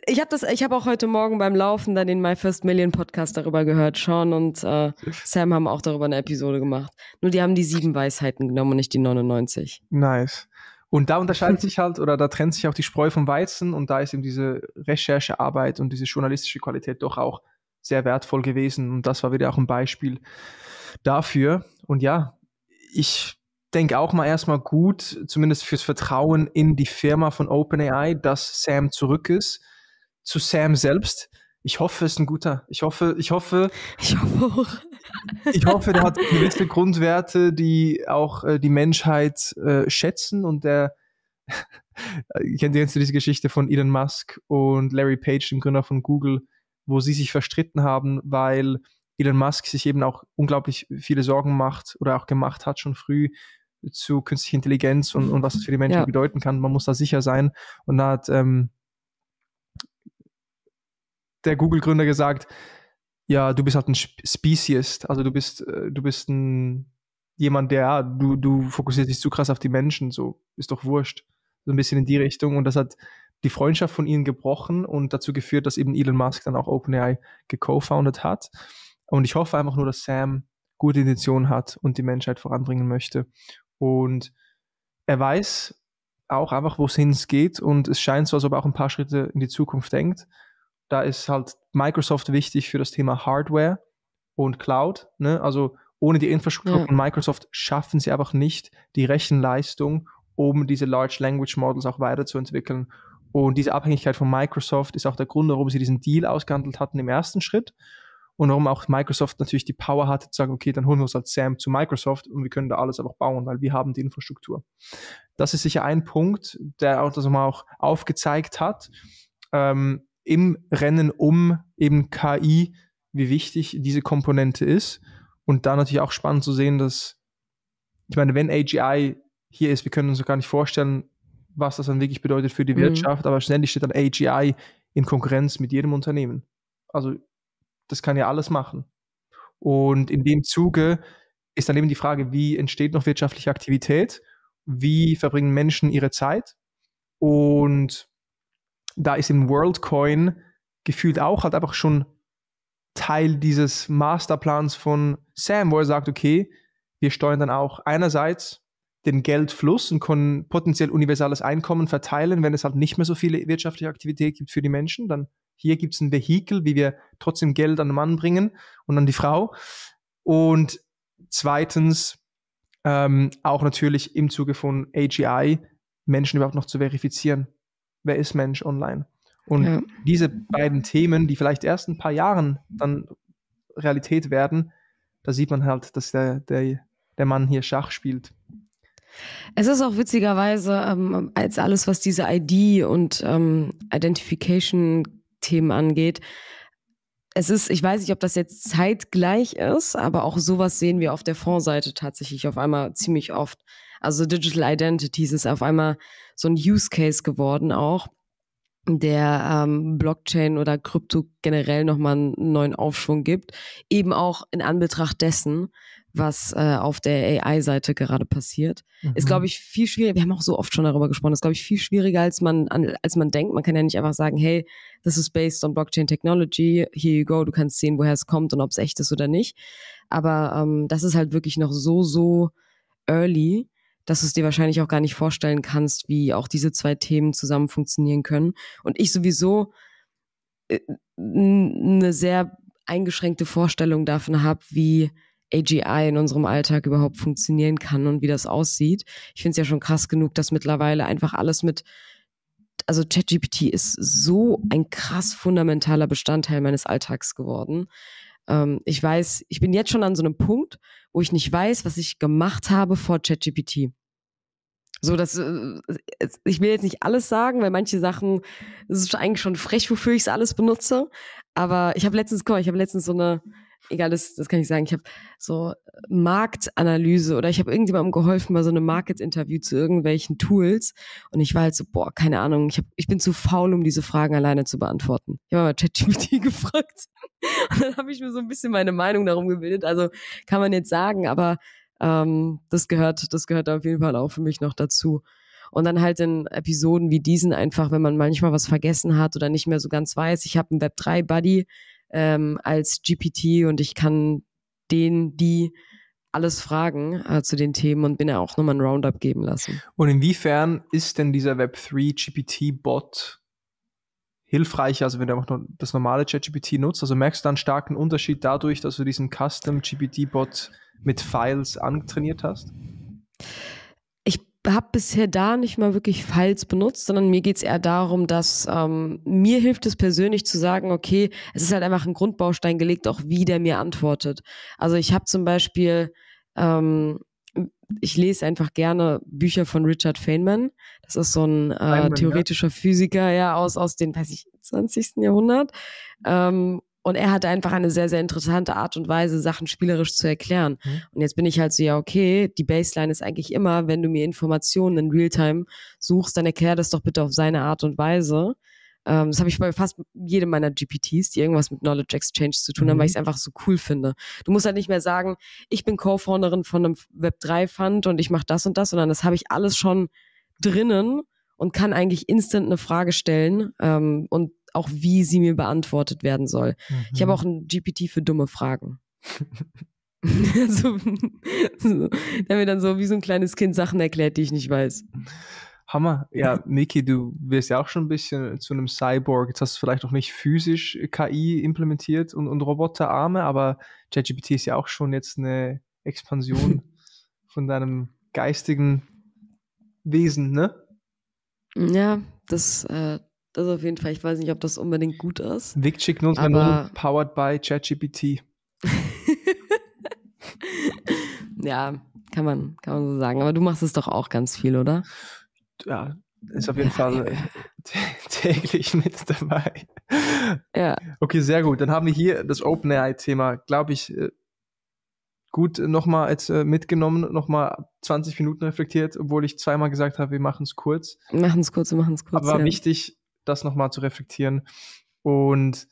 Ich habe das, ich habe auch heute Morgen beim Laufen dann den My First Million Podcast darüber gehört. Sean und äh, Sam haben auch darüber eine Episode gemacht. Nur die haben die sieben Weisheiten genommen und nicht die 99. Nice. Und da unterscheidet sich halt, oder da trennt sich auch die Spreu vom Weizen und da ist eben diese Recherchearbeit und diese journalistische Qualität doch auch sehr wertvoll gewesen. Und das war wieder auch ein Beispiel dafür. Und ja, ich denke auch mal erstmal gut, zumindest fürs Vertrauen in die Firma von OpenAI, dass Sam zurück ist. Zu Sam selbst. Ich hoffe, es ist ein guter. Ich hoffe, ich hoffe, Ich hoffe auch. ich hoffe, der hat gewisse Grundwerte, die auch äh, die Menschheit äh, schätzen und der kennt ihr jetzt diese Geschichte von Elon Musk und Larry Page, dem Gründer von Google, wo sie sich verstritten haben, weil Elon Musk sich eben auch unglaublich viele Sorgen macht oder auch gemacht hat schon früh zu künstlicher Intelligenz und, und was das für die Menschen Ja. bedeuten kann. Man muss da sicher sein. Und da hat ähm, der Google-Gründer gesagt, ja, du bist halt ein Sp- Speziest, also du bist, äh, du bist ein jemand, der, ja, du, du fokussierst dich zu krass auf die Menschen, so ist doch wurscht. So ein bisschen in die Richtung. Und das hat die Freundschaft von ihnen gebrochen und dazu geführt, dass eben Elon Musk dann auch OpenAI geco-founded hat. Und ich hoffe einfach nur, dass Sam gute Intentionen hat und die Menschheit voranbringen möchte. Und er weiß auch einfach, wohin es geht. Und es scheint so, als ob er auch ein paar Schritte in die Zukunft denkt. Da ist halt Microsoft wichtig für das Thema Hardware und Cloud. Ne? Also ohne die Infrastruktur Ja. von Microsoft schaffen sie einfach nicht die Rechenleistung, um diese Large Language Models auch weiterzuentwickeln. Und diese Abhängigkeit von Microsoft ist auch der Grund, warum sie diesen Deal ausgehandelt hatten im ersten Schritt. und warum auch Microsoft natürlich die Power hatte zu sagen, okay, dann holen wir uns als SAM zu Microsoft und wir können da alles einfach bauen, weil wir haben die Infrastruktur. Das ist sicher ein Punkt, der auch das mal auch aufgezeigt hat, ähm, im Rennen um eben KI, wie wichtig diese Komponente ist. Und da natürlich auch spannend zu sehen, dass, ich meine, wenn AGI hier ist, wir können uns gar nicht vorstellen, was das dann wirklich bedeutet für die mhm. Wirtschaft, aber ständig steht dann AGI in Konkurrenz mit jedem Unternehmen. Also das kann ja alles machen. Und in dem Zuge ist dann eben die Frage, wie entsteht noch wirtschaftliche Aktivität? Wie verbringen Menschen ihre Zeit? Und da ist im WorldCoin gefühlt auch halt einfach schon Teil dieses Masterplans von Sam, wo er sagt, okay, wir steuern dann auch einerseits den Geldfluss und können potenziell universales Einkommen verteilen, wenn es halt nicht mehr so viele wirtschaftliche Aktivität gibt für die Menschen. Dann hier gibt es ein Vehikel, wie wir trotzdem Geld an den Mann bringen und an die Frau. Und zweitens ähm, auch natürlich im Zuge von AGI Menschen überhaupt noch zu verifizieren. Wer ist Mensch online? Und ja. diese beiden Themen, die vielleicht erst ein paar Jahren dann Realität werden, da sieht man halt, dass der, der, der Mann hier Schach spielt. Es ist auch witzigerweise ähm, als alles, was diese ID und ähm, Identification-Themen angeht. Es ist, ich weiß nicht, ob das jetzt zeitgleich ist, aber auch sowas sehen wir auf der Fondsseite tatsächlich auf einmal ziemlich oft. Also Digital Identities ist auf einmal so ein Use Case geworden auch, der ähm, Blockchain oder Krypto generell nochmal einen neuen Aufschwung gibt. Eben auch in Anbetracht dessen, was äh, auf der AI-Seite gerade passiert. Mhm. Ist, glaube ich, viel schwieriger. Wir haben auch so oft schon darüber gesprochen. Ist, glaube ich, viel schwieriger, als man, als man denkt. Man kann ja nicht einfach sagen, hey, this is based on Blockchain Technology. Here you go. Du kannst sehen, woher es kommt und ob es echt ist oder nicht. Aber ähm, das ist halt wirklich noch so, so early, dass du es dir wahrscheinlich auch gar nicht vorstellen kannst, wie auch diese zwei Themen zusammen funktionieren können. Und ich sowieso äh, eine sehr eingeschränkte Vorstellung davon habe, wie AGI in unserem Alltag überhaupt funktionieren kann und wie das aussieht. Ich finde es ja schon krass genug, dass mittlerweile einfach alles mit, also ChatGPT ist so ein krass fundamentaler Bestandteil meines Alltags geworden. Ähm, ich weiß, ich bin jetzt schon an so einem Punkt, wo ich nicht weiß, was ich gemacht habe vor ChatGPT. So, das, äh, ich will jetzt nicht alles sagen, weil manche Sachen, es ist eigentlich schon frech, wofür ich es alles benutze. Aber ich habe letztens, guck mal, ich habe letztens so eine, egal, das, das kann ich sagen, ich habe so Marktanalyse oder ich habe irgendjemandem geholfen bei so einem Market-Interview zu irgendwelchen Tools und ich war halt so, boah, keine Ahnung, ich, hab, ich bin zu faul, um diese Fragen alleine zu beantworten. Ich habe mal ChatGPT gefragt und dann habe ich mir so ein bisschen meine Meinung darum gebildet. Also kann man jetzt sagen, aber ähm, das gehört, das gehört auf jeden Fall auch für mich noch dazu. Und dann halt in Episoden wie diesen einfach, wenn man manchmal was vergessen hat oder nicht mehr so ganz weiß. Ich habe einen Web3-Buddy, ähm, als GPT und ich kann den, die alles fragen äh, zu den Themen und bin ja auch nochmal ein Roundup geben lassen. Und inwiefern ist denn dieser Web3 GPT-Bot hilfreicher, also wenn du einfach nur das normale ChatGPT nutzt? Also merkst du da einen starken Unterschied dadurch, dass du diesen Custom GPT-Bot mit Files antrainiert hast? habe bisher da nicht mal wirklich Files benutzt, sondern mir geht's eher darum, dass ähm, mir hilft es persönlich zu sagen, okay, es ist halt einfach ein Grundbaustein gelegt, auch wie der mir antwortet. Also ich habe zum Beispiel, ähm, ich lese einfach gerne Bücher von Richard Feynman. Das ist so ein äh, theoretischer Physiker, ja, aus, aus den, weiß ich, 20. Jahrhundert. Ähm, und er hatte einfach eine sehr, sehr interessante Art und Weise, Sachen spielerisch zu erklären. Mhm. Und jetzt bin ich halt so, ja, okay, die Baseline ist eigentlich immer, wenn du mir Informationen in Realtime suchst, dann erklär das doch bitte auf seine Art und Weise. Ähm, das habe ich bei fast jedem meiner GPTs, die irgendwas mit Knowledge Exchange zu tun haben, mhm. weil ich es einfach so cool finde. Du musst halt nicht mehr sagen, ich bin Co-Founderin von einem Web3-Fund und ich mache das und das, sondern das habe ich alles schon drinnen und kann eigentlich instant eine Frage stellen ähm, und auch wie sie mir beantwortet werden soll. Mhm. Ich habe mhm. auch ein GPT für dumme Fragen. so, so, der mir dann so wie so ein kleines Kind Sachen erklärt, die ich nicht weiß. Hammer. Ja, Miki, du wirst ja auch schon ein bisschen zu einem Cyborg. Jetzt hast du vielleicht noch nicht physisch KI implementiert und, und Roboterarme, aber ChatGPT ist ja auch schon jetzt eine Expansion von deinem geistigen Wesen, ne? Ja, das, äh, Das auf jeden Fall. Ich weiß nicht, ob das unbedingt gut ist. Wigchick 030 powered by ChatGPT. ja, kann man, kann man so sagen. Aber du machst es doch auch ganz viel, oder? Ja, ist auf jeden ja, Fall ja. täglich mit dabei. Ja. Okay, sehr gut. Dann haben wir hier das OpenAI-Thema, glaube ich, äh, gut nochmal jetzt äh, mitgenommen, nochmal 20 Minuten reflektiert, obwohl ich zweimal gesagt habe, wir machen es kurz. Machen es kurz, wir machen es kurz. Aber war ja. wichtig, das nochmal zu reflektieren. Und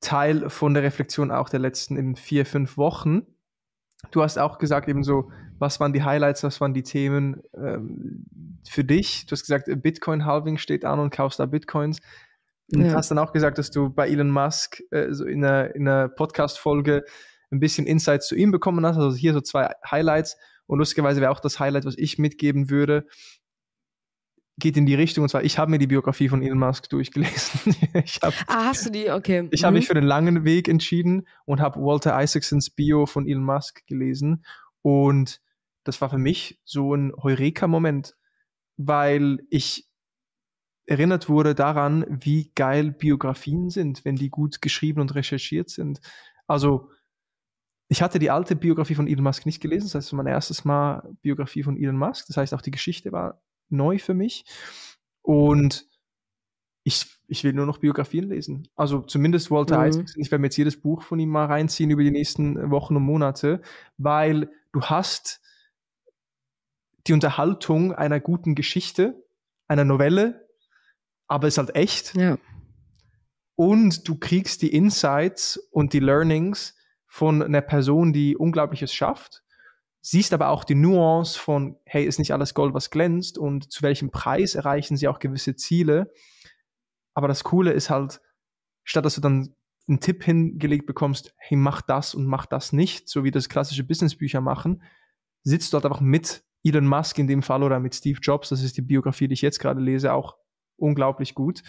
Teil von der Reflexion auch der letzten in vier, fünf Wochen. Du hast auch gesagt, eben so, was waren die Highlights, was waren die Themen ähm, für dich? Du hast gesagt, Bitcoin-Halving steht an und kaufst da Bitcoins. Und ja. hast dann auch gesagt, dass du bei Elon Musk äh, so in einer, in einer Podcast-Folge ein bisschen Insights zu ihm bekommen hast. Also hier so zwei Highlights. Und lustigerweise wäre auch das Highlight, was ich mitgeben würde, geht in die Richtung. Und zwar, ich habe mir die Biografie von Elon Musk durchgelesen. hab, ah, hast du die? Okay. Ich mhm. habe mich für den langen Weg entschieden und habe Walter Isaacsons Bio von Elon Musk gelesen. Und das war für mich so ein Heureka-Moment, weil ich erinnert wurde daran, wie geil Biografien sind, wenn die gut geschrieben und recherchiert sind. Also ich hatte die alte Biografie von Elon Musk nicht gelesen, das heißt mein erstes Mal Biografie von Elon Musk, das heißt auch die Geschichte war neu für mich und ich, ich will nur noch Biografien lesen. Also zumindest Walter mhm. Isaacson. Ich werde mir jetzt jedes Buch von ihm mal reinziehen über die nächsten Wochen und Monate, weil du hast die Unterhaltung einer guten Geschichte, einer Novelle, aber ist halt echt. Ja. Und du kriegst die Insights und die Learnings von einer Person, die Unglaubliches schafft, siehst aber auch die Nuance von, hey, ist nicht alles Gold, was glänzt und zu welchem Preis erreichen sie auch gewisse Ziele. Aber das Coole ist halt, statt dass du dann einen Tipp hingelegt bekommst, hey, mach das und mach das nicht, so wie das klassische Businessbücher machen, sitzt dort einfach mit Elon Musk in dem Fall oder mit Steve Jobs, das ist die Biografie, die ich jetzt gerade lese, auch unglaublich gut.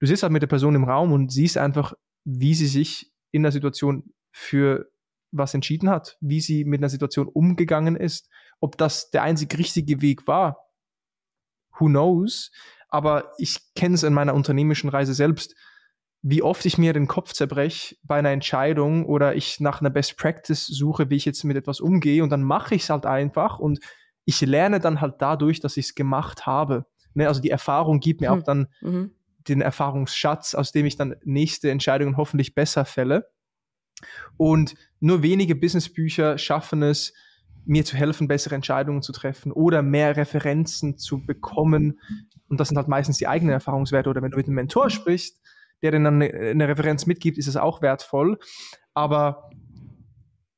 Du sitzt halt mit der Person im Raum und siehst einfach, wie sie sich in der Situation für was entschieden hat, wie sie mit einer Situation umgegangen ist. Ob das der einzig richtige Weg war, who knows? Aber ich kenne es in meiner unternehmerischen Reise selbst, wie oft ich mir den Kopf zerbreche bei einer Entscheidung oder ich nach einer Best Practice suche, wie ich jetzt mit etwas umgehe und dann mache ich es halt einfach und ich lerne dann halt dadurch, dass ich es gemacht habe. Ne? Also die Erfahrung gibt mir hm. auch dann mhm. den Erfahrungsschatz, aus dem ich dann nächste Entscheidungen hoffentlich besser fälle. Und nur wenige Businessbücher schaffen es, mir zu helfen, bessere Entscheidungen zu treffen oder mehr Referenzen zu bekommen. Und das sind halt meistens die eigenen Erfahrungswerte. Oder wenn du mit einem Mentor sprichst, der dir dann eine, Referenz mitgibt, ist es auch wertvoll. Aber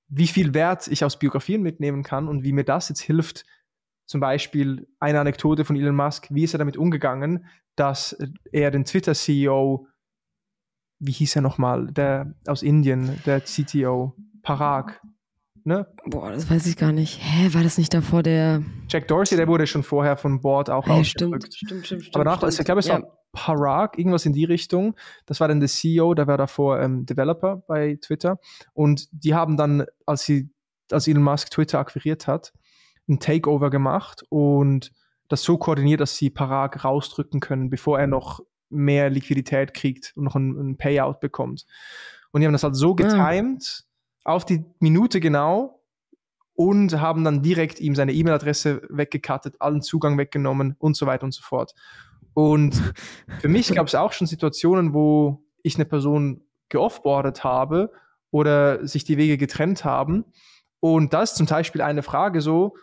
wie viel Wert ich aus Biografien mitnehmen kann und wie mir das jetzt hilft, zum Beispiel eine Anekdote von Elon Musk, wie ist er damit umgegangen, dass er den Twitter-CEO wie hieß er nochmal, der aus Indien, der CTO, Parag. Ne? Boah, das weiß ich gar nicht. Hä, war das nicht davor der. Jack Dorsey, der wurde schon vorher von Bord auch stimmt, stimmt, stimmt, stimmt. Aber danach, stimmt. ich glaube, es ja. war Parag, irgendwas in die Richtung. Das war dann der CEO, der war davor ähm, Developer bei Twitter. Und die haben dann, als sie, als Elon Musk Twitter akquiriert hat, ein Takeover gemacht und das so koordiniert, dass sie Parag rausdrücken können, bevor er noch mehr Liquidität kriegt und noch ein, ein Payout bekommt. Und die haben das halt so ah. getimed, ah. auf die Minute genau, und haben dann direkt ihm seine E-Mail-Adresse weggekattet, allen Zugang weggenommen und so weiter und so fort. Und für mich gab es auch schon Situationen, wo ich eine Person geoffboardet habe oder sich die Wege getrennt haben. Und das ist zum Beispiel eine Frage so,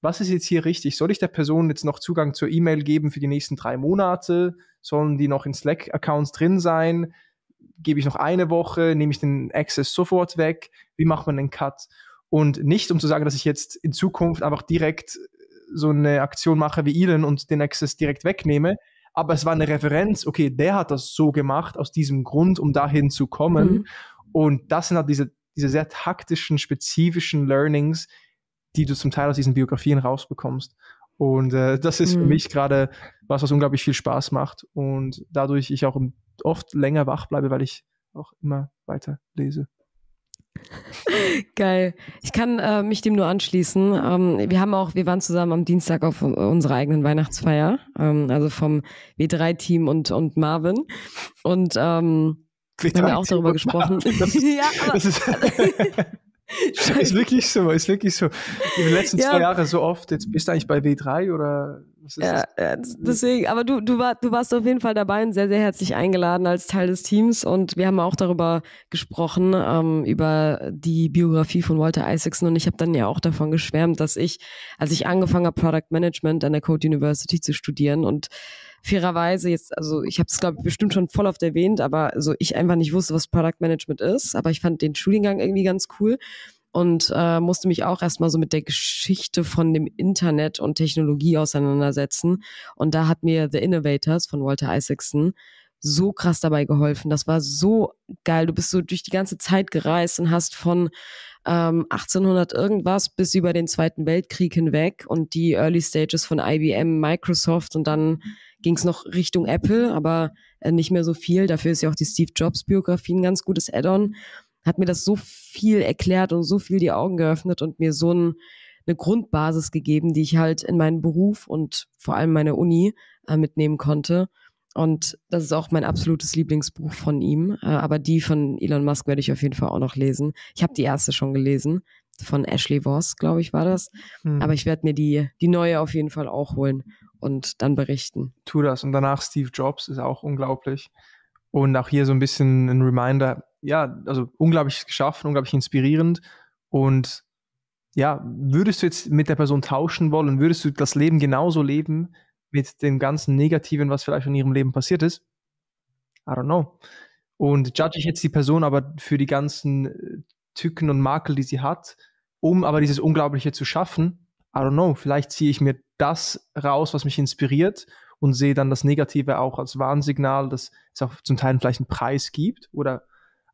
was ist jetzt hier richtig? Soll ich der Person jetzt noch Zugang zur E-Mail geben für die nächsten drei Monate? Sollen die noch in Slack-Accounts drin sein? Gebe ich noch eine Woche? Nehme ich den Access sofort weg? Wie macht man den Cut? Und nicht, um zu sagen, dass ich jetzt in Zukunft einfach direkt so eine Aktion mache wie Elon und den Access direkt wegnehme. Aber es war eine Referenz, okay, der hat das so gemacht aus diesem Grund, um dahin zu kommen. Mhm. Und das sind halt diese, diese sehr taktischen, spezifischen Learnings, die du zum Teil aus diesen Biografien rausbekommst. Und äh, das ist mhm. für mich gerade was, was unglaublich viel Spaß macht und dadurch ich auch oft länger wach bleibe, weil ich auch immer weiter lese. Geil. Ich kann äh, mich dem nur anschließen. Ähm, wir haben auch, wir waren zusammen am Dienstag auf unserer eigenen Weihnachtsfeier, ähm, also vom W3-Team und, und Marvin. Und ähm, wir haben ja auch darüber gesprochen. Das, ja, aber, das ist ist wirklich so, ist wirklich so. In den letzten ja. zwei Jahren so oft, jetzt bist du eigentlich bei W3 oder was ist ja, das? deswegen, aber du, du, war, du warst auf jeden Fall dabei und sehr, sehr herzlich eingeladen als Teil des Teams und wir haben auch darüber gesprochen, ähm, über die Biografie von Walter Isaacson und ich habe dann ja auch davon geschwärmt, dass ich, als ich angefangen habe, Product Management an der Code University zu studieren und fairerweise jetzt, also ich habe es glaube ich bestimmt schon voll oft erwähnt, aber so ich einfach nicht wusste, was Product Management ist, aber ich fand den Studiengang irgendwie ganz cool und äh, musste mich auch erstmal so mit der Geschichte von dem Internet und Technologie auseinandersetzen. Und da hat mir The Innovators von Walter Isaacson so krass dabei geholfen. Das war so geil. Du bist so durch die ganze Zeit gereist und hast von ähm, 1800 irgendwas bis über den Zweiten Weltkrieg hinweg und die Early Stages von IBM, Microsoft und dann ging es noch Richtung Apple, aber äh, nicht mehr so viel. Dafür ist ja auch die Steve Jobs Biografie ein ganz gutes Add-on. Hat mir das so viel erklärt und so viel die Augen geöffnet und mir so ein, eine Grundbasis gegeben, die ich halt in meinen Beruf und vor allem meine Uni äh, mitnehmen konnte. Und das ist auch mein absolutes Lieblingsbuch von ihm. Äh, aber die von Elon Musk werde ich auf jeden Fall auch noch lesen. Ich habe die erste schon gelesen. Von Ashley Voss, glaube ich, war das. Hm. Aber ich werde mir die, die neue auf jeden Fall auch holen und dann berichten. Tu das. Und danach Steve Jobs ist auch unglaublich. Und auch hier so ein bisschen ein Reminder, ja, also unglaublich geschaffen, unglaublich inspirierend. Und ja, würdest du jetzt mit der Person tauschen wollen, würdest du das Leben genauso leben mit dem ganzen Negativen, was vielleicht in ihrem Leben passiert ist? I don't know. Und judge ich jetzt die Person aber für die ganzen äh, Tücken und Makel, die sie hat, um aber dieses Unglaubliche zu schaffen? I don't know. Vielleicht ziehe ich mir das raus, was mich inspiriert und sehe dann das Negative auch als Warnsignal, dass es auch zum Teil vielleicht einen Preis gibt oder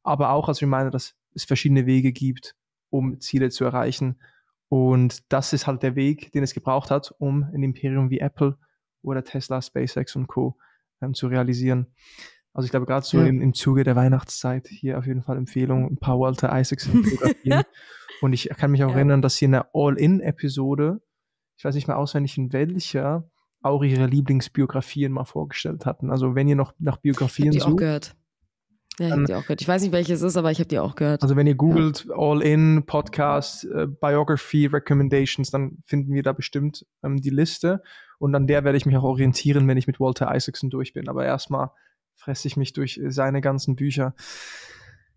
aber auch als Reminder, dass es verschiedene Wege gibt, um Ziele zu erreichen. Und das ist halt der Weg, den es gebraucht hat, um ein Imperium wie Apple oder Tesla, SpaceX und Co. Ähm, zu realisieren. Also ich glaube, gerade so ja. im, im Zuge der Weihnachtszeit hier auf jeden Fall Empfehlung, ein paar Walter Isaacs fotografieren. und ich kann mich auch ja. erinnern, dass sie in der All-In-Episode, ich weiß nicht mehr auswendig in welcher, auch ihre Lieblingsbiografien mal vorgestellt hatten. Also wenn ihr noch nach Biografien sucht. Ja, ich habe die auch gehört. Ich weiß nicht, welches ist, aber ich habe die auch gehört. Also wenn ihr googelt ja. All-In Podcast äh, Biography Recommendations, dann finden wir da bestimmt ähm, die Liste. Und an der werde ich mich auch orientieren, wenn ich mit Walter Isaacson durch bin. Aber erstmal fresse ich mich durch seine ganzen Bücher.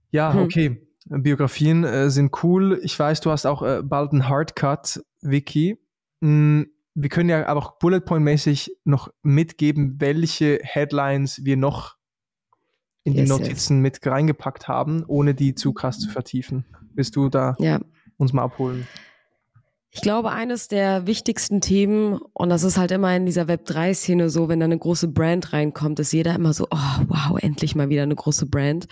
Ja, hm. okay. Biografien äh, sind cool. Ich weiß, du hast auch äh, bald einen Hardcut, Wiki. Hm, wir können ja aber auch Bullet Point mäßig noch mitgeben, welche Headlines wir noch in yes, die Notizen yes. mit reingepackt haben, ohne die zu krass zu vertiefen. Willst du da ja. uns mal abholen? Ich glaube, eines der wichtigsten Themen, und das ist halt immer in dieser Web3-Szene so, wenn da eine große Brand reinkommt, ist jeder immer so, oh, wow, endlich mal wieder eine große Brand.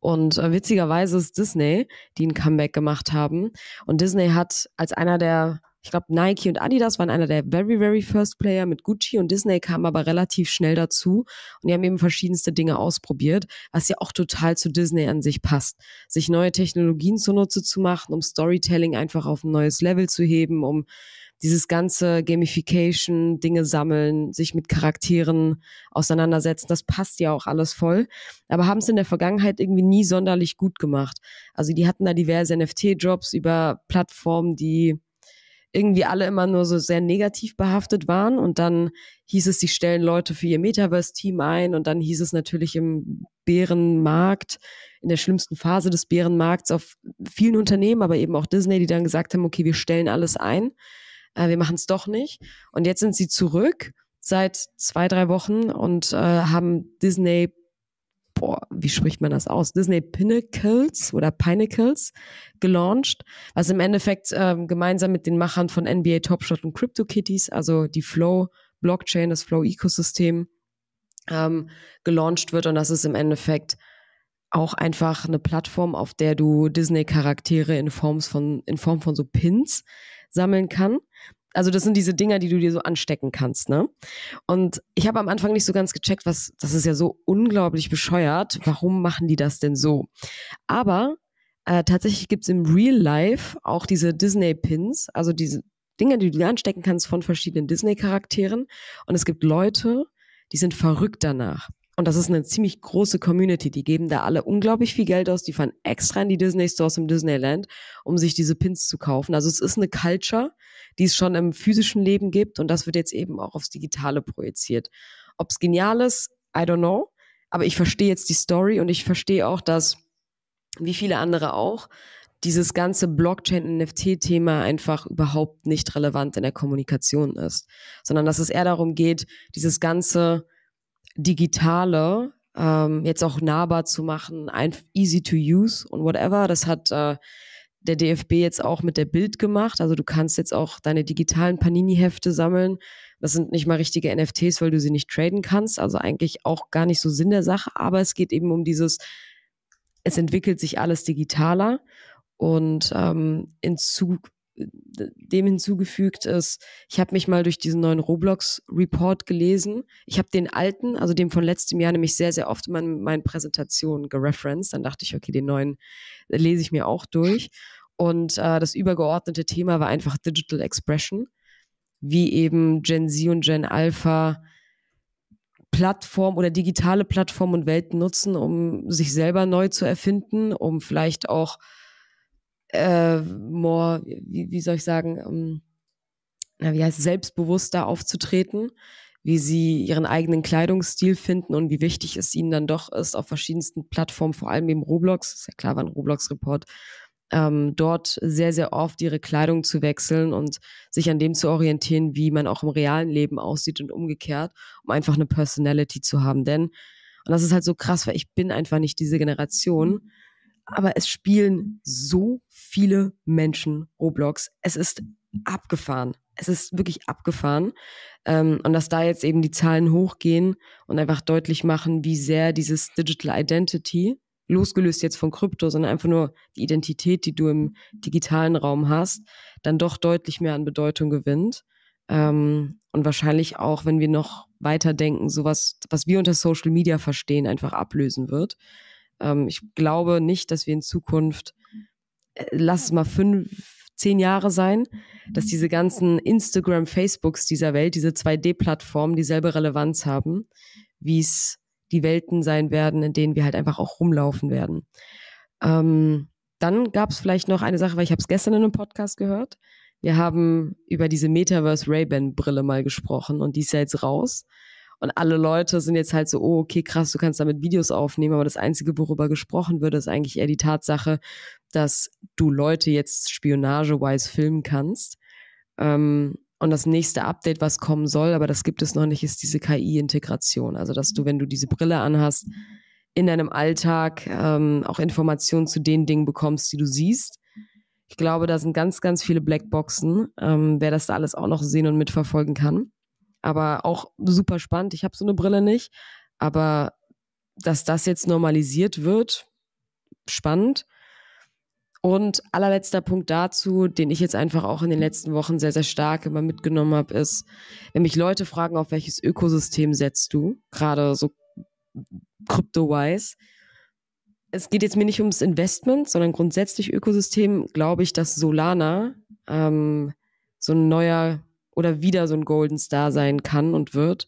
Und äh, witzigerweise ist Disney, die ein Comeback gemacht haben. Und Disney hat als einer der ich glaube, Nike und Adidas waren einer der very, very first Player mit Gucci und Disney kam aber relativ schnell dazu und die haben eben verschiedenste Dinge ausprobiert, was ja auch total zu Disney an sich passt. Sich neue Technologien zunutze zu machen, um Storytelling einfach auf ein neues Level zu heben, um dieses ganze Gamification, Dinge sammeln, sich mit Charakteren auseinandersetzen, das passt ja auch alles voll. Aber haben es in der Vergangenheit irgendwie nie sonderlich gut gemacht. Also die hatten da diverse NFT-Jobs über Plattformen, die irgendwie alle immer nur so sehr negativ behaftet waren. Und dann hieß es, sie stellen Leute für ihr Metaverse-Team ein. Und dann hieß es natürlich im Bärenmarkt, in der schlimmsten Phase des Bärenmarkts auf vielen Unternehmen, aber eben auch Disney, die dann gesagt haben, okay, wir stellen alles ein, äh, wir machen es doch nicht. Und jetzt sind sie zurück seit zwei, drei Wochen und äh, haben Disney boah, wie spricht man das aus? Disney Pinnacles oder Pinnacles gelauncht, was im Endeffekt ähm, gemeinsam mit den Machern von NBA Top Shot und CryptoKitties, also die Flow Blockchain, das Flow Ecosystem, ähm, gelauncht wird und das ist im Endeffekt auch einfach eine Plattform, auf der du Disney-Charaktere in, Form von, in Form von so Pins sammeln kann. Also das sind diese Dinger, die du dir so anstecken kannst, ne? Und ich habe am Anfang nicht so ganz gecheckt, was, das ist ja so unglaublich bescheuert. Warum machen die das denn so? Aber Äh, tatsächlich gibt's im Real Life auch diese Disney-Pins, also diese Dinge, die du anstecken kannst von verschiedenen Disney-Charakteren. Und es gibt Leute, die sind verrückt danach. Und das ist eine ziemlich große Community. Die geben da alle unglaublich viel Geld aus. Die fahren extra in die Disney Stores im Disneyland, um sich diese Pins zu kaufen. Also es ist eine Culture, die es schon im physischen Leben gibt. Und das wird jetzt eben auch aufs Digitale projiziert. Ob es genial ist, I don't know. Aber ich verstehe jetzt die Story und ich verstehe auch, dass, wie viele andere auch, dieses ganze Blockchain-NFT-Thema einfach überhaupt nicht relevant in der Kommunikation ist, sondern dass es eher darum geht, dieses ganze Digitale ähm, jetzt auch nahbar zu machen, easy to use und whatever. Das hat äh, der DFB jetzt auch mit der Bild gemacht. Also du kannst jetzt auch deine digitalen Panini-Hefte sammeln. Das sind nicht mal richtige NFTs, weil du sie nicht traden kannst. Also eigentlich auch gar nicht so Sinn der Sache. Aber es geht eben um dieses, es entwickelt sich alles digitaler und ähm, hinzu, dem hinzugefügt ist, ich habe mich mal durch diesen neuen Roblox-Report gelesen. Ich habe den alten, also dem von letztem Jahr, nämlich sehr, sehr oft in meinen, Präsentationen gereferenced. Dann dachte ich, okay, den neuen lese ich mir auch durch. Und äh, das übergeordnete Thema war einfach Digital Expression, wie eben Gen Z und Gen Alpha Plattform oder digitale Plattformen und Welten nutzen, um sich selber neu zu erfinden, um vielleicht auch äh, more, wie, wie soll ich sagen, ähm, na, wie heißt selbstbewusster aufzutreten, wie sie ihren eigenen Kleidungsstil finden und wie wichtig es ihnen dann doch ist, auf verschiedensten Plattformen, vor allem eben Roblox, ist ja klar, war ein Roblox-Report, ähm, dort sehr, sehr oft ihre Kleidung zu wechseln und sich an dem zu orientieren, wie man auch im realen Leben aussieht und umgekehrt, um einfach eine Personality zu haben. Denn, und das ist halt so krass, weil ich bin einfach nicht diese Generation, aber es spielen so viele Menschen Roblox. Es ist abgefahren. Es ist wirklich abgefahren. Ähm, und dass da jetzt eben die Zahlen hochgehen und einfach deutlich machen, wie sehr dieses Digital Identity, losgelöst jetzt von Krypto, sondern einfach nur die Identität, die du im digitalen Raum hast, dann doch deutlich mehr an Bedeutung gewinnt. Ähm, und wahrscheinlich auch, wenn wir noch weiter denken, sowas, was wir unter Social Media verstehen, einfach ablösen wird. Ähm, ich glaube nicht, dass wir in Zukunft, äh, lass es mal fünf, zehn Jahre sein, dass diese ganzen Instagram, Facebooks dieser Welt, diese 2D-Plattformen dieselbe Relevanz haben, wie es die Welten sein werden, in denen wir halt einfach auch rumlaufen werden. Ähm, dann gab es vielleicht noch eine Sache, weil ich habe es gestern in einem Podcast gehört. Wir haben über diese Metaverse Ray-Ban Brille mal gesprochen und die ist ja jetzt raus. Und alle Leute sind jetzt halt so, oh, okay, krass, du kannst damit Videos aufnehmen, aber das Einzige, worüber gesprochen wird, ist eigentlich eher die Tatsache, dass du Leute jetzt spionage-wise filmen kannst. Ähm, und das nächste Update, was kommen soll, aber das gibt es noch nicht, ist diese KI-Integration. Also, dass du, wenn du diese Brille anhast, in deinem Alltag ähm, auch Informationen zu den Dingen bekommst, die du siehst. Ich glaube, da sind ganz, ganz viele Blackboxen, ähm, wer das da alles auch noch sehen und mitverfolgen kann. Aber auch super spannend. Ich habe so eine Brille nicht. Aber dass das jetzt normalisiert wird, spannend. Und allerletzter Punkt dazu, den ich jetzt einfach auch in den letzten Wochen sehr, sehr stark immer mitgenommen habe, ist, wenn mich Leute fragen, auf welches Ökosystem setzt du, gerade so crypto-wise. Es geht jetzt mir nicht ums Investment, sondern grundsätzlich Ökosystem, glaube ich, dass Solana ähm, so ein neuer oder wieder so ein Golden Star sein kann und wird,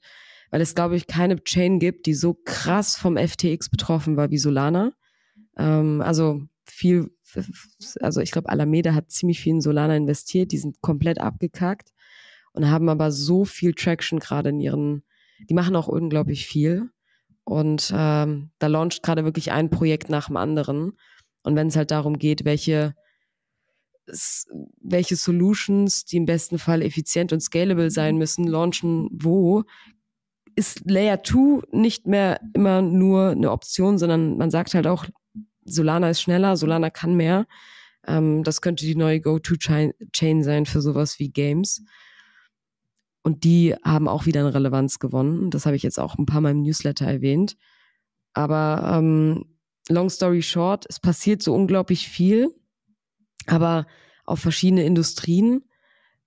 weil es, glaube ich, keine Chain gibt, die so krass vom FTX betroffen war wie Solana. Ähm, also viel, also ich glaube, Alameda hat ziemlich viel in Solana investiert, die sind komplett abgekackt und haben aber so viel Traction gerade in ihren, die machen auch unglaublich viel. Und ähm, da launcht gerade wirklich ein Projekt nach dem anderen. Und wenn es halt darum geht, welche welche Solutions, die im besten Fall effizient und scalable sein müssen, launchen wo, ist Layer 2 nicht mehr immer nur eine Option, sondern man sagt halt auch, Solana ist schneller, Solana kann mehr. Ähm, das könnte die neue Go-To-Chain sein für sowas wie Games. Und die haben auch wieder eine Relevanz gewonnen. Das habe ich jetzt auch ein paar Mal im Newsletter erwähnt. Aber ähm, long story short, es passiert so unglaublich viel aber auf verschiedene Industrien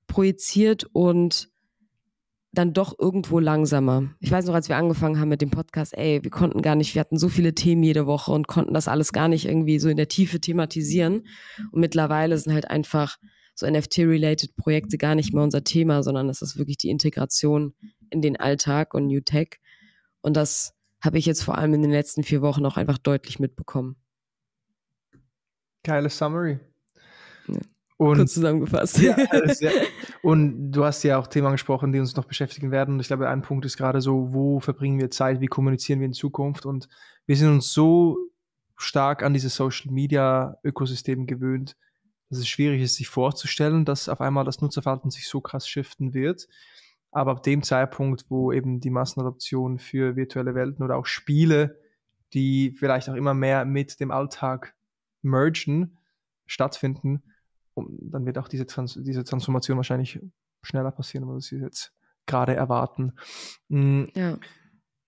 projiziert und dann doch irgendwo langsamer. Ich weiß noch, als wir angefangen haben mit dem Podcast, ey, wir konnten gar nicht, wir hatten so viele Themen jede Woche und konnten das alles gar nicht irgendwie so in der Tiefe thematisieren. Und mittlerweile sind halt einfach so NFT-related Projekte gar nicht mehr unser Thema, sondern es ist wirklich die Integration in den Alltag und New Tech. Und das habe ich jetzt vor allem in den letzten vier Wochen auch einfach deutlich mitbekommen. Geile Summary. Und, Kurz zusammengefasst. Ja, ja, und du hast ja auch Themen angesprochen, die uns noch beschäftigen werden. Und ich glaube, ein Punkt ist gerade so, wo verbringen wir Zeit, wie kommunizieren wir in Zukunft? Und wir sind uns so stark an dieses Social Media Ökosystem gewöhnt, dass es schwierig ist, sich vorzustellen, dass auf einmal das Nutzerverhalten sich so krass shiften wird. Aber ab dem Zeitpunkt, wo eben die Massenadoption für virtuelle Welten oder auch Spiele, die vielleicht auch immer mehr mit dem Alltag mergen, stattfinden, dann wird auch diese, Trans diese Transformation wahrscheinlich schneller passieren, als wir jetzt gerade erwarten. Mhm. Ja.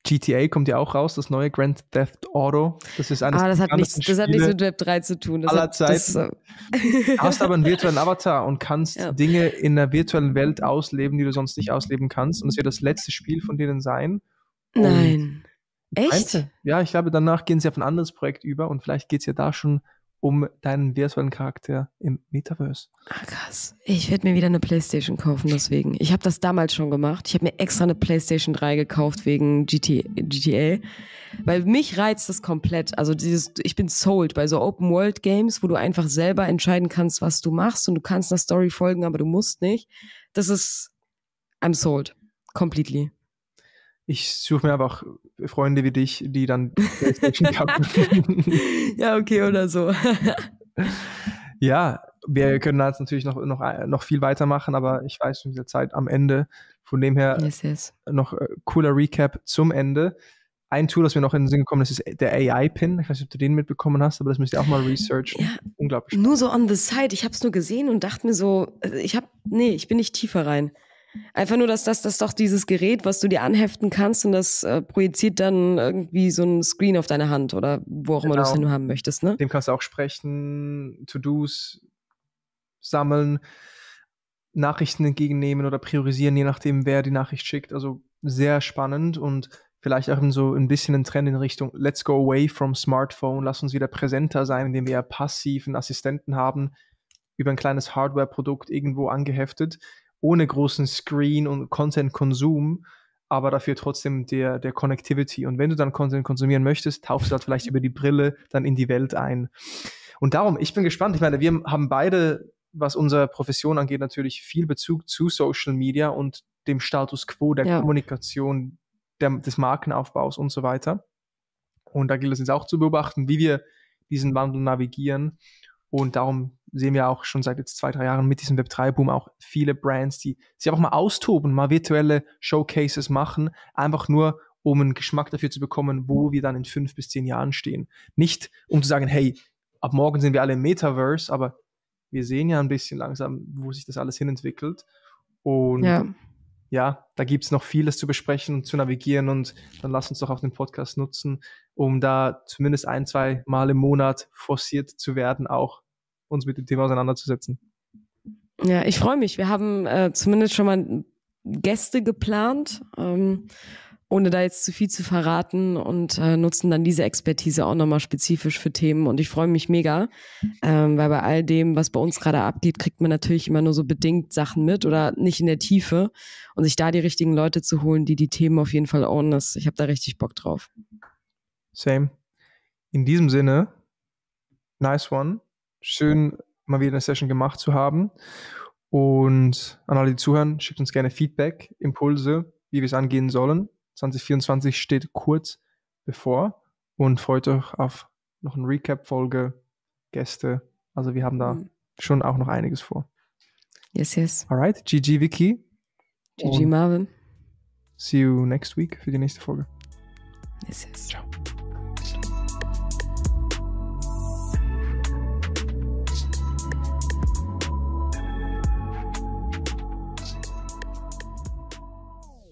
GTA kommt ja auch raus, das neue Grand Theft Auto. Das ist eines ah, das hat, nichts, das hat nichts mit Web 3 zu tun. Das aller hat, Zeiten. Du hast aber einen virtuellen Avatar und kannst ja. Dinge in der virtuellen Welt ausleben, die du sonst nicht ausleben kannst. Und es wird das letzte Spiel von denen sein. Nein. Echt? Ja, ich glaube, danach gehen sie auf ein anderes Projekt über und vielleicht geht es ja da schon um deinen virtuellen Charakter im Metaverse. Ah, krass. Ich werde mir wieder eine Playstation kaufen, deswegen. Ich habe das damals schon gemacht. Ich habe mir extra eine Playstation 3 gekauft wegen GT, GTA. Weil mich reizt das komplett. Also dieses, ich bin sold bei so Open World Games, wo du einfach selber entscheiden kannst, was du machst und du kannst einer Story folgen, aber du musst nicht. Das ist, I'm sold. Completely ich suche mir einfach Freunde wie dich, die dann PlayStation ja, okay, oder so. ja, wir können da jetzt natürlich noch, noch, noch viel weitermachen, aber ich weiß, wir sind Zeit am Ende. Von dem her yes, yes. noch äh, cooler Recap zum Ende. Ein Tool, das mir noch in den Sinn gekommen ist, ist der AI-Pin. Ich weiß nicht, ob du den mitbekommen hast, aber das müsst ihr auch mal researchen. Ja, Unglaublich. Nur so on the side. Ich habe es nur gesehen und dachte mir so, äh, ich habe, nee, ich bin nicht tiefer rein. Einfach nur, dass das, das doch dieses Gerät, was du dir anheften kannst und das äh, projiziert dann irgendwie so ein Screen auf deine Hand oder wo auch genau. immer du es hin haben möchtest, ne? Dem kannst du auch sprechen, To-Dos sammeln, Nachrichten entgegennehmen oder priorisieren, je nachdem, wer die Nachricht schickt. Also sehr spannend und vielleicht auch so ein bisschen ein Trend in Richtung Let's go away from Smartphone, lass uns wieder präsenter sein, indem wir ja passiven Assistenten haben, über ein kleines Hardware-Produkt irgendwo angeheftet ohne großen Screen und Content-Konsum, aber dafür trotzdem der, der Connectivity. Und wenn du dann Content konsumieren möchtest, tauchst du halt vielleicht über die Brille dann in die Welt ein. Und darum, ich bin gespannt. Ich meine, wir haben beide, was unsere Profession angeht, natürlich viel Bezug zu Social Media und dem Status quo der ja. Kommunikation, der, des Markenaufbaus und so weiter. Und da gilt es jetzt auch zu beobachten, wie wir diesen Wandel navigieren. Und darum sehen wir auch schon seit jetzt zwei, drei Jahren mit diesem Web3-Boom auch viele Brands, die sich einfach mal austoben, mal virtuelle Showcases machen, einfach nur, um einen Geschmack dafür zu bekommen, wo wir dann in fünf bis zehn Jahren stehen. Nicht, um zu sagen, hey, ab morgen sind wir alle im Metaverse, aber wir sehen ja ein bisschen langsam, wo sich das alles hinentwickelt. Und ja, ja da gibt es noch vieles zu besprechen und zu navigieren und dann lass uns doch auch den Podcast nutzen, um da zumindest ein, zwei Mal im Monat forciert zu werden, auch uns mit dem Thema auseinanderzusetzen. Ja, ich freue mich. Wir haben äh, zumindest schon mal Gäste geplant, ähm, ohne da jetzt zu viel zu verraten und äh, nutzen dann diese Expertise auch nochmal spezifisch für Themen. Und ich freue mich mega, ähm, weil bei all dem, was bei uns gerade abgeht, kriegt man natürlich immer nur so bedingt Sachen mit oder nicht in der Tiefe. Und sich da die richtigen Leute zu holen, die die Themen auf jeden Fall ownen, das, ich habe da richtig Bock drauf. Same. In diesem Sinne, nice one. Schön, mal wieder eine Session gemacht zu haben. Und an alle, die zuhören, schickt uns gerne Feedback, Impulse, wie wir es angehen sollen. 2024 steht kurz bevor und freut euch auf noch eine Recap-Folge, Gäste. Also wir haben da mhm. schon auch noch einiges vor. Yes, yes. Alright, GG Vicky. GG Marvin. See you next week für die nächste Folge. Yes, yes. Ciao.